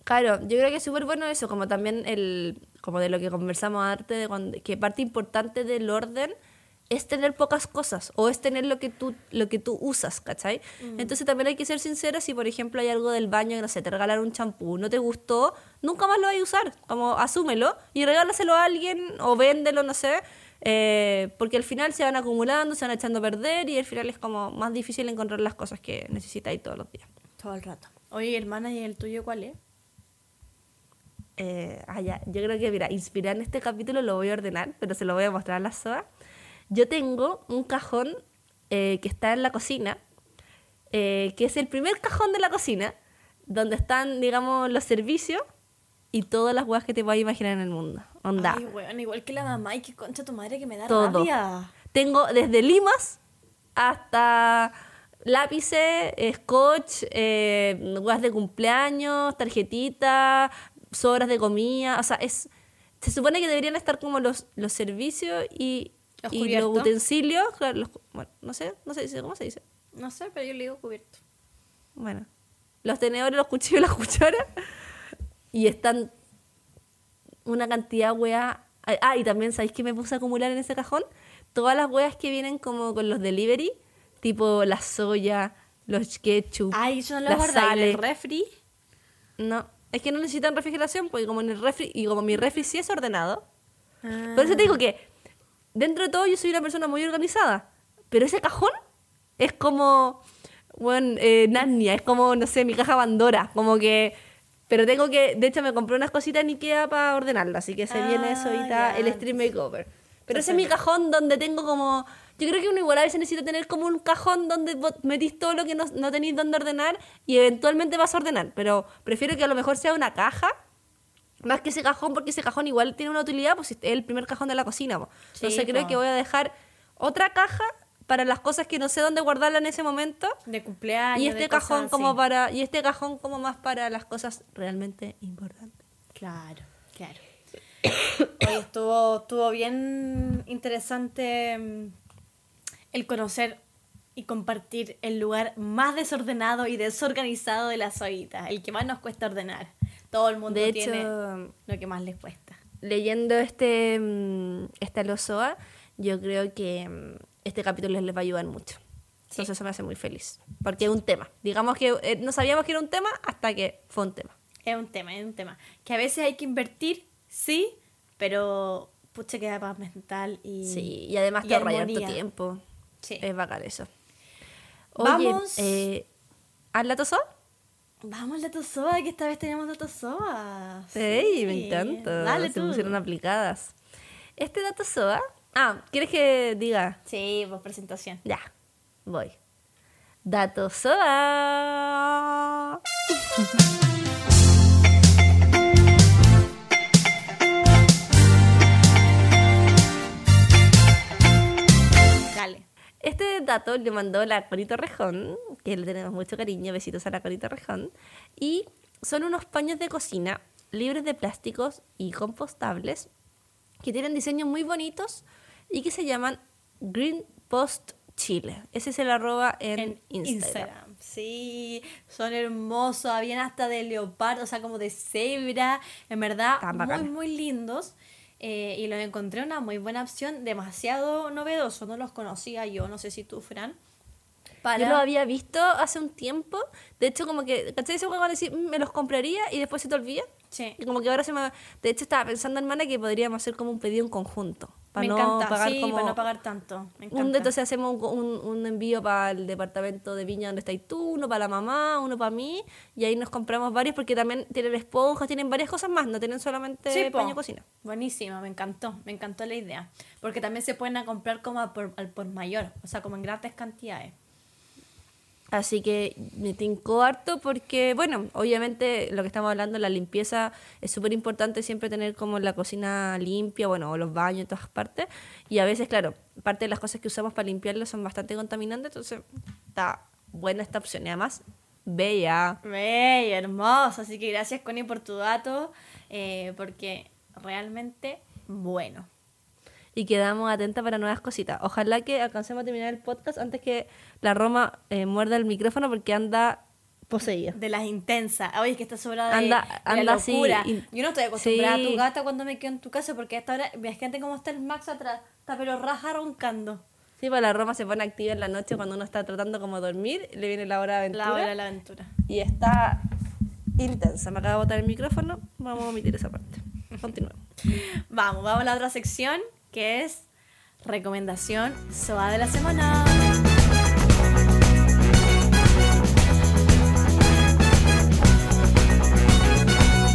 Claro, yo creo que es súper bueno eso, como también el, como de lo que conversamos antes, de cuando, que parte importante del orden es tener pocas cosas o es tener lo que tú, lo que tú usas, ¿cachai? Mm. Entonces también hay que ser sincera si, por ejemplo, hay algo del baño, no sé, te regalaron un champú, no te gustó, nunca más lo vas a usar, como asúmelo y regálaselo a alguien o véndelo, no sé, eh, porque al final se van acumulando, se van echando a perder y al final es como más difícil encontrar las cosas que necesitáis todos los días. Todo el rato. Oye, hermana, ¿y el tuyo cuál es? Eh, ah, yo creo que, mira, inspirar en este capítulo lo voy a ordenar, pero se lo voy a mostrar a la SOA. Yo tengo un cajón eh, que está en la cocina, eh, que es el primer cajón de la cocina, donde están, digamos, los servicios y todas las huevas que te puedas imaginar en el mundo. Onda. Ay, weón, igual que la mamá y que concha tu madre que me da Todo. rabia. Tengo desde limas hasta lápices, scotch, eh, de cumpleaños, tarjetitas, sobras de comida, o sea, es se supone que deberían estar como los, los servicios y los, y los utensilios, bueno, no sé, no sé ¿cómo se dice? No sé, pero yo le digo cubierto. Bueno, los tenedores, los cuchillos, las cucharas y están una cantidad wea. Ah, y también, ¿sabéis que me puse a acumular en ese cajón? Todas las weas que vienen como con los delivery, tipo la soya, los ketchup, Ay, eso no lo las el refri? No, es que no necesitan refrigeración, porque como en el refri, y como mi refri sí es ordenado. Por eso te digo que dentro de todo yo soy una persona muy organizada. Pero ese cajón es como, bueno, eh, es como, no sé, mi caja Bandora. Como que. Pero tengo que. De hecho, me compré unas cositas en Ikea para ordenarla, así que se viene eso ahorita, el Stream Makeover. Pero ese es mi cajón donde tengo como yo creo que uno igual a veces necesita tener como un cajón donde metís todo lo que no, no tenéis donde ordenar y eventualmente vas a ordenar. Pero prefiero que a lo mejor sea una caja más que ese cajón, porque ese cajón igual tiene una utilidad, pues es el primer cajón de la cocina. Entonces creo que voy a dejar otra caja para las cosas que no sé dónde guardarla en ese momento. De cumpleaños. Y este cajón como para. Y este cajón como más para las cosas realmente importantes. Claro, claro. Hoy estuvo, estuvo bien interesante mm, el conocer y compartir el lugar más desordenado y desorganizado de la zoita, el que más nos cuesta ordenar. Todo el mundo tiene lo que más les cuesta. Leyendo este, mm, esta lozoa, yo creo que mm, este capítulo les va a ayudar mucho. Entonces eso me hace muy feliz. Porque es un tema. Digamos que eh, no sabíamos que era un tema hasta que fue un tema. Es un tema, es un tema. Que a veces hay que invertir, sí, pero pucha queda paz mental y. Sí, y además te ahorra tu tiempo. Sí. Es bacán eso. Vamos. Eh, ¿Al dato Vamos al dato SOA, que esta vez tenemos datos SOA. Sí, me encanta. Dale Se pusieron aplicadas. Este dato SOA. Ah, ¿quieres que diga? Sí, pues presentación. Ya, voy. Dato SOA. Este dato le mandó la Corito Rejón, que le tenemos mucho cariño, besitos a la Corito Rejón, y son unos paños de cocina libres de plásticos y compostables que tienen diseños muy bonitos y que se llaman Green Post Chile. Ese es el arroba en, Instagram. Sí, son hermosos, habían hasta de leopardo, o sea, como de cebra, en verdad, muy, muy lindos. Eh, y los encontré una muy buena opción, demasiado novedoso, no los conocía yo, no sé si tú, Fran. Yo lo había visto hace un tiempo, de hecho como que, ¿cachai? Ese juego decir, mm, me los compraría y después se te olvida. Sí. Y como que ahora se me... De hecho, estaba pensando, hermana, que podríamos hacer como un pedido en conjunto. Para no pagar sí, para no pagar tanto. Me. Un, entonces hacemos un, un, envío para el departamento de Viña donde estáis tú, uno para la mamá, uno para mí, y ahí nos compramos varios porque también tienen esponjas, tienen varias cosas más, no tienen solamente paño cocina. Buenísimo, me encantó, me encantó la idea. Porque también se pueden comprar como por, por mayor, o sea, como en grandes cantidades. Así que me tincó harto porque, bueno, obviamente lo que estamos hablando, la limpieza es súper importante siempre tener como la cocina limpia, bueno, o los baños en todas partes. Y a veces, claro, parte de las cosas que usamos para limpiarlo son bastante contaminantes, entonces está buena esta opción. Y además, bella. Bella, hermosa. Así que gracias, Connie, por tu dato, eh, porque realmente bueno y quedamos atentas para nuevas cositas. Ojalá que alcancemos a terminar el podcast antes que la Roma eh, muerda el micrófono porque anda poseída. De las intensas. Oye, es que está sobrada de, anda, anda locura. Yo no estoy acostumbrada a tu gata cuando me quedo en tu casa porque hasta ahora, ves gente como está el Max atrás, está pero raja roncando. Sí, pues la Roma se pone activa en la noche cuando uno está tratando como dormir, le viene la hora de aventura. La hora de la aventura. Y está intensa. Me acaba de botar el micrófono, vamos a omitir esa parte. Continuemos. vamos, vamos a la otra sección que es recomendación SOA de la semana.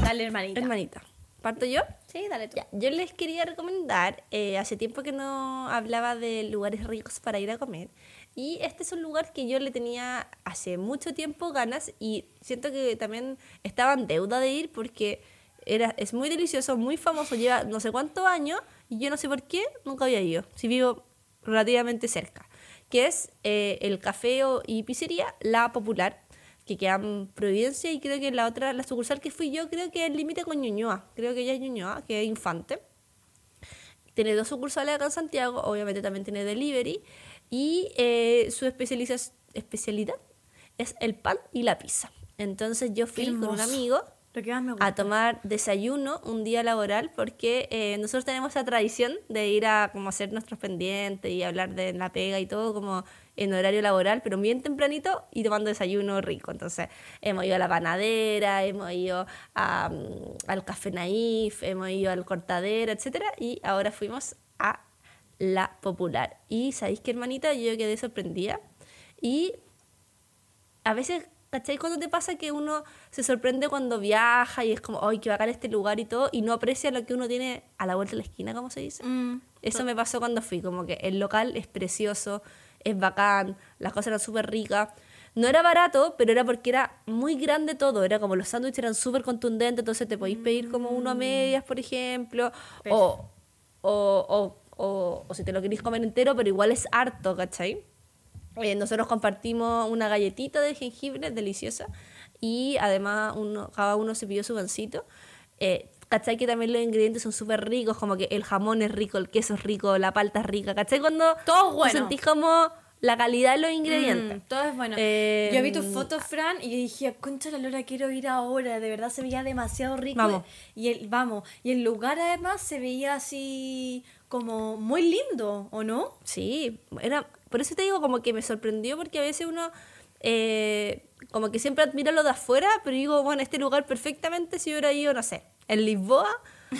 Dale, hermanita. Hermanita. ¿Parto yo? Sí, dale tú. yo les quería recomendar, eh, hace tiempo que no hablaba de lugares ricos para ir a comer, y este es un lugar que yo le tenía hace mucho tiempo ganas y siento que también estaba en deuda de ir porque era, es muy delicioso, muy famoso, lleva no sé cuántos años, y yo no sé por qué nunca había ido, si vivo relativamente cerca, que es eh, el café y pizzería La Popular, que queda en Providencia y creo que la otra, la sucursal que fui yo, creo que es el límite con Ñuñoa, creo que ella es Ñuñoa, que es Infante. Tiene dos sucursales acá en Santiago, obviamente también tiene delivery, y eh, su especialidad es el pan y la pizza. Entonces yo fui con un amigo a tomar desayuno un día laboral porque eh, nosotros tenemos esa tradición de ir a como hacer nuestros pendientes y hablar de la pega y todo como en horario laboral, pero bien tempranito y tomando desayuno rico. Entonces hemos ido a la panadera, hemos ido a, mm, al café naif, hemos ido al cortadera, etcétera, y ahora fuimos a la popular. Y sabéis qué hermanita, yo quedé sorprendida y a veces ¿Cachai? Cuando te pasa que uno se sorprende cuando viaja y es como, ay, que bacán este lugar y todo, y no aprecia lo que uno tiene a la vuelta de la esquina, como se dice. Mm, Eso me pasó cuando fui, como que el local es precioso, es bacán, las cosas eran súper ricas. No era barato, pero era porque era muy grande todo. Era como los sándwiches eran súper contundentes, entonces te podéis pedir como uno a mm. medias, por ejemplo. O, o, o, o, o si te lo queréis comer entero, pero igual es harto, ¿cachai? Eh, nosotros compartimos una galletita de jengibre deliciosa y además uno, cada uno se pidió su gansito. Eh, ¿Cachai? Que también los ingredientes son súper ricos, como que el jamón es rico, el queso es rico, la palta es rica. ¿Cachai? Cuando todo bueno. sentís como la calidad de los ingredientes. Mm, todo es bueno. Eh, yo vi tus fotos, Fran, y dije, concha la lora, quiero ir ahora. De verdad se veía demasiado rico. Vamos. Y el, vamos. Y el lugar además se veía así como muy lindo, ¿o no? Sí, era por eso te digo, como que me sorprendió porque a veces uno eh, como que siempre admira lo de afuera, pero digo, bueno, este lugar perfectamente si hubiera ido, no sé, en Lisboa,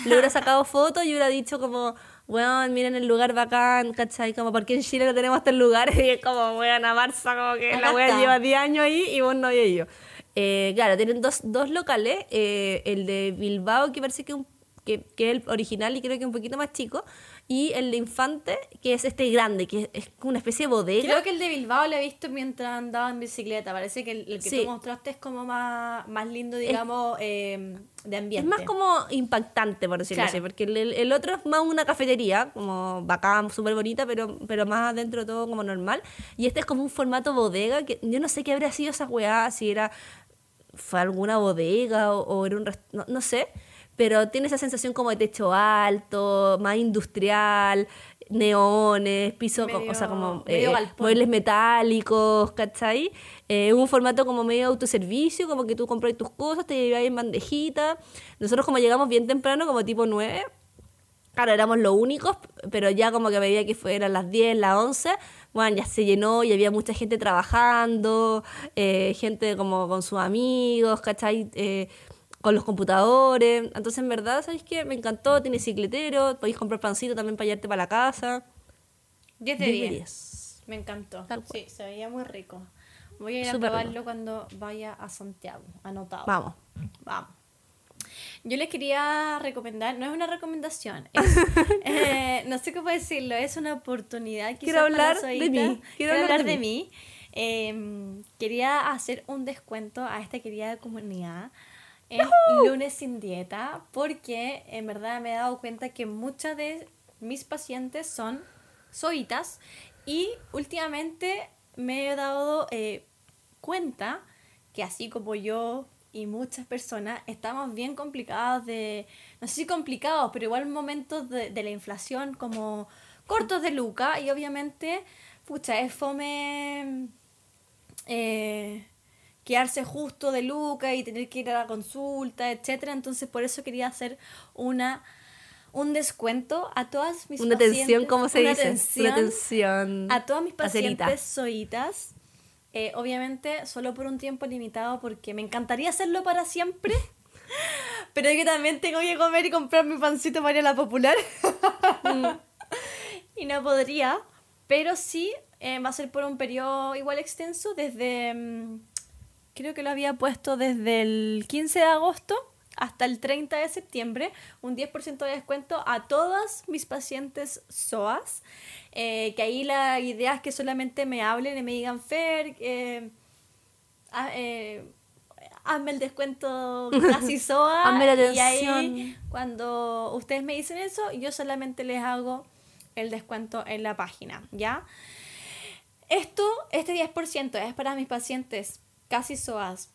le hubiera sacado fotos y hubiera dicho como, bueno, miren el lugar bacán, ¿cachai? Como, porque en Chile no tenemos este lugar? Y es como, weón, a Barça, como que la wea lleva 10 años ahí y vos no había ido. Eh, claro, tienen dos, dos locales, eh, el de Bilbao, que parece que, un, que, que es el original y creo que un poquito más chico, y el de Infante, que es este grande, que es una especie de bodega. Creo que el de Bilbao lo he visto mientras andaba en bicicleta. Parece que el, que tú mostraste es como más, más lindo, digamos, em, de ambiente. Es más como impactante, por decirlo así, porque el, otro es más una cafetería, como bacán, súper bonita, pero, pero más adentro todo como normal. Y este es como un formato bodega, que yo no sé qué habría sido esa weá, si era fue alguna bodega o, era un... No, no sé pero tiene esa sensación como de techo alto, más industrial, neones, piso, o sea, como eh, muebles metálicos, ¿cachai? Eh, un formato como medio autoservicio, como que tú compras tus cosas, te llevas en bandejita. Nosotros como llegamos bien temprano, como tipo 9, claro, éramos los únicos, pero ya como que veía que fueran las 10, las 11, bueno, ya se llenó y había mucha gente trabajando, eh, gente como con sus amigos, ¿cachai? Eh, con los computadores. Entonces, en verdad, ¿sabéis qué? Me encantó, tiene cicletero, podéis comprar pancito también para llevarte para la casa. 10 de 10. Me encantó. Sí, se veía muy rico. Voy a ir a probarlo cuando vaya a Santiago, anotado. Vamos. Vamos. Yo les quería recomendar, no es una recomendación, eh, no sé cómo decirlo, es una oportunidad. Quiero hablar de mí. Quiero, hablar, de, mí. Em, quería hacer un descuento a esta querida comunidad en lunes sin dieta porque en verdad me he dado cuenta que muchas de mis pacientes son soitas y últimamente me he dado eh, cuenta que así como yo y muchas personas estamos bien complicados de, no sé si complicados, pero igual momentos de, de la inflación como cortos de luca y obviamente, pucha, es fome eh, quedarse justo de luca y tener que ir a la consulta, etcétera. Entonces por eso quería hacer una un descuento a todas mis una pacientes. Atención, ¿cómo se dice? una atención. A todas mis pacientes soitas eh, obviamente solo por un tiempo limitado porque me encantaría hacerlo para siempre. Pero que también tengo que comer y comprar mi pancito para ir a la popular. Mm. y no podría. Pero sí eh, va a ser por un periodo igual extenso desde... Mm, creo que lo había puesto desde el 15 de agosto hasta el 30 de septiembre un 10% de descuento a todas mis pacientes SOAS. Eh, que ahí la idea es que solamente me hablen y me digan, Fer, eh, eh, hazme el descuento casi SOA. hazme la y ahí cuando ustedes me dicen eso, yo solamente les hago el descuento en la página, ¿ya? Esto, este 10% es para mis pacientes casi SOAS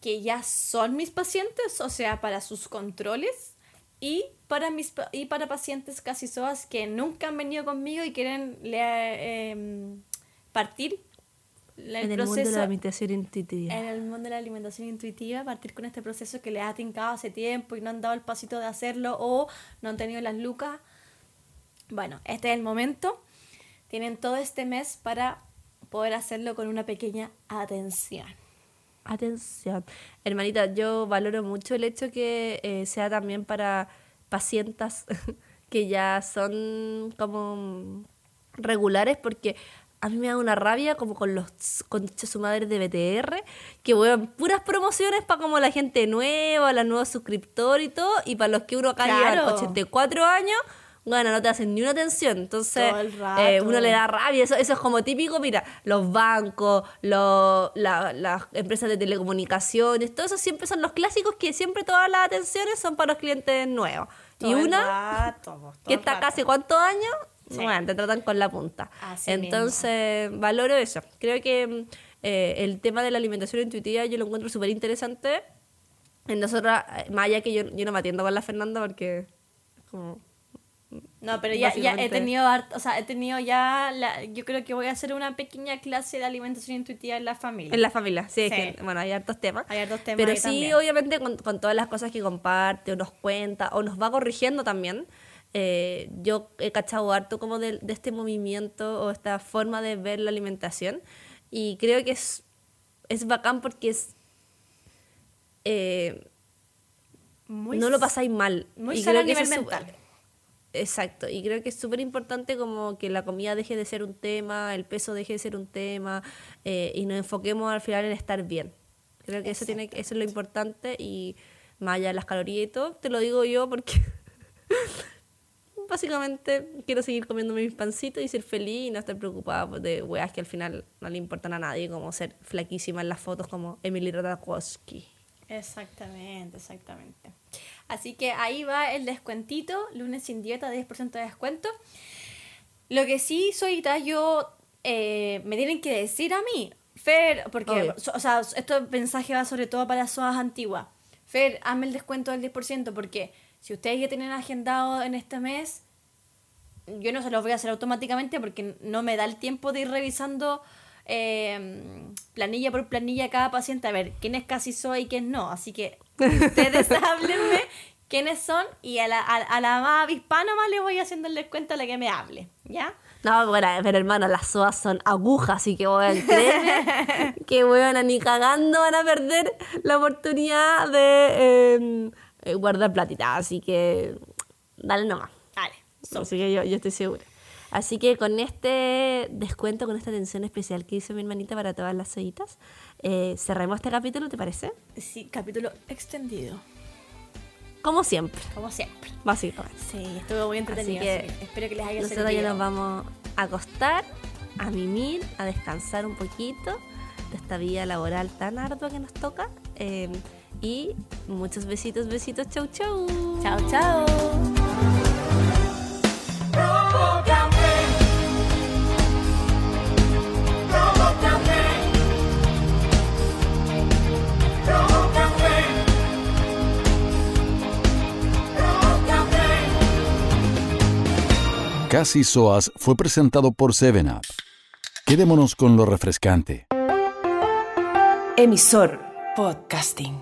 que ya son mis pacientes, o sea, para sus controles y para, mis, y para pacientes casi SOAS que nunca han venido conmigo y quieren eh, partir el en el mundo de la alimentación intuitiva. En el mundo de la alimentación intuitiva, partir con este proceso que les ha tincado hace tiempo y no han dado el pasito de hacerlo o no han tenido las lucas. Bueno, este es el momento. Tienen todo este mes para poder hacerlo con una pequeña atención atención. Hermanita, yo valoro mucho el hecho que eh, sea también para pacientes que ya son como regulares porque a mí me da una rabia como con los con su madre de BTR que weón puras promociones para como la gente nueva, la nueva suscriptor y todo y para los que uno acá lleva 84 años bueno, no te hacen ni una atención. Entonces, eh, uno le da rabia. Eso, eso es como típico, mira, los bancos, los, las empresas de telecomunicaciones, todo eso siempre son los clásicos que siempre todas las atenciones son para los clientes nuevos. y una que está casi cuántos años, bueno, te tratan con la punta. Entonces, valoro eso. Creo que eh, el tema de la alimentación intuitiva yo lo encuentro súper interesante. En nosotras, eh, más allá que yo, yo no me atiendo con la Fernanda porque como no, pero ya, ya he tenido, o sea, he tenido ya, la, yo creo que voy a hacer una pequeña clase de alimentación intuitiva en la familia. En la familia, sí, bueno, hay hartos temas. Hay hartos temas. Pero sí, obviamente, con, con, todas las cosas que comparte o nos cuenta o nos va corrigiendo también. Eh, yo he cachado harto como de, de, este movimiento o esta forma de ver la alimentación y creo que es, es bacán porque es... Eh, no lo pasáis mal. Muy y que es mental. Exacto, y creo que es súper importante como que la comida deje de ser un tema, el peso deje de ser un tema eh, y nos enfoquemos al final en estar bien. Creo que eso, tiene, eso es lo importante y más allá de las calorías y todo, te lo digo yo porque básicamente quiero seguir comiendo mis pancitos y ser feliz y no estar preocupada de weas que al final no le importan a nadie, como ser flaquísima en las fotos como Emily Ratajkowski. Exactamente, exactamente. Así que ahí va el descuentito, lunes sin dieta, 10% de descuento. Lo que sí, soy yo, eh, me tienen que decir a mí, Fer, porque, o sea, este mensaje va sobre todo para zonas antiguas. Fer, hazme el descuento del 10%, porque si ustedes ya tienen agendado en este mes, yo no se los voy a hacer automáticamente porque no me da el tiempo de ir revisando eh, planilla por planilla cada paciente a ver quién es casi soy y quién no. Así que ustedes háblenme quiénes son y a la, a, la más avispa nomás le voy haciendo el descuento a la que me hable, ¿ya? No, bueno, pero hermano, las SOAS son agujas, así que weón, créeme que weón, ni cagando van a perder la oportunidad de em, eh, guardar platita. Así que dale nomás. Dale. Así que yo, yo estoy segura. Así que con este descuento, con esta atención especial que hizo mi hermanita para todas las ollitas, eh, cerremos este capítulo, ¿te parece? Sí, capítulo extendido. Como siempre. Como siempre. Básicamente. Sí, estuvo muy entretenido. Así que espero que les haya servido. Nosotros ya nos vamos a acostar, a mimir, a descansar un poquito de esta vida laboral tan ardua que nos toca. Eh, y muchos besitos, besitos. Chau, chau. Chau, chau. Casi Soas fue presentado por Seven Up. Quedémonos con lo refrescante. Emisor Podcasting.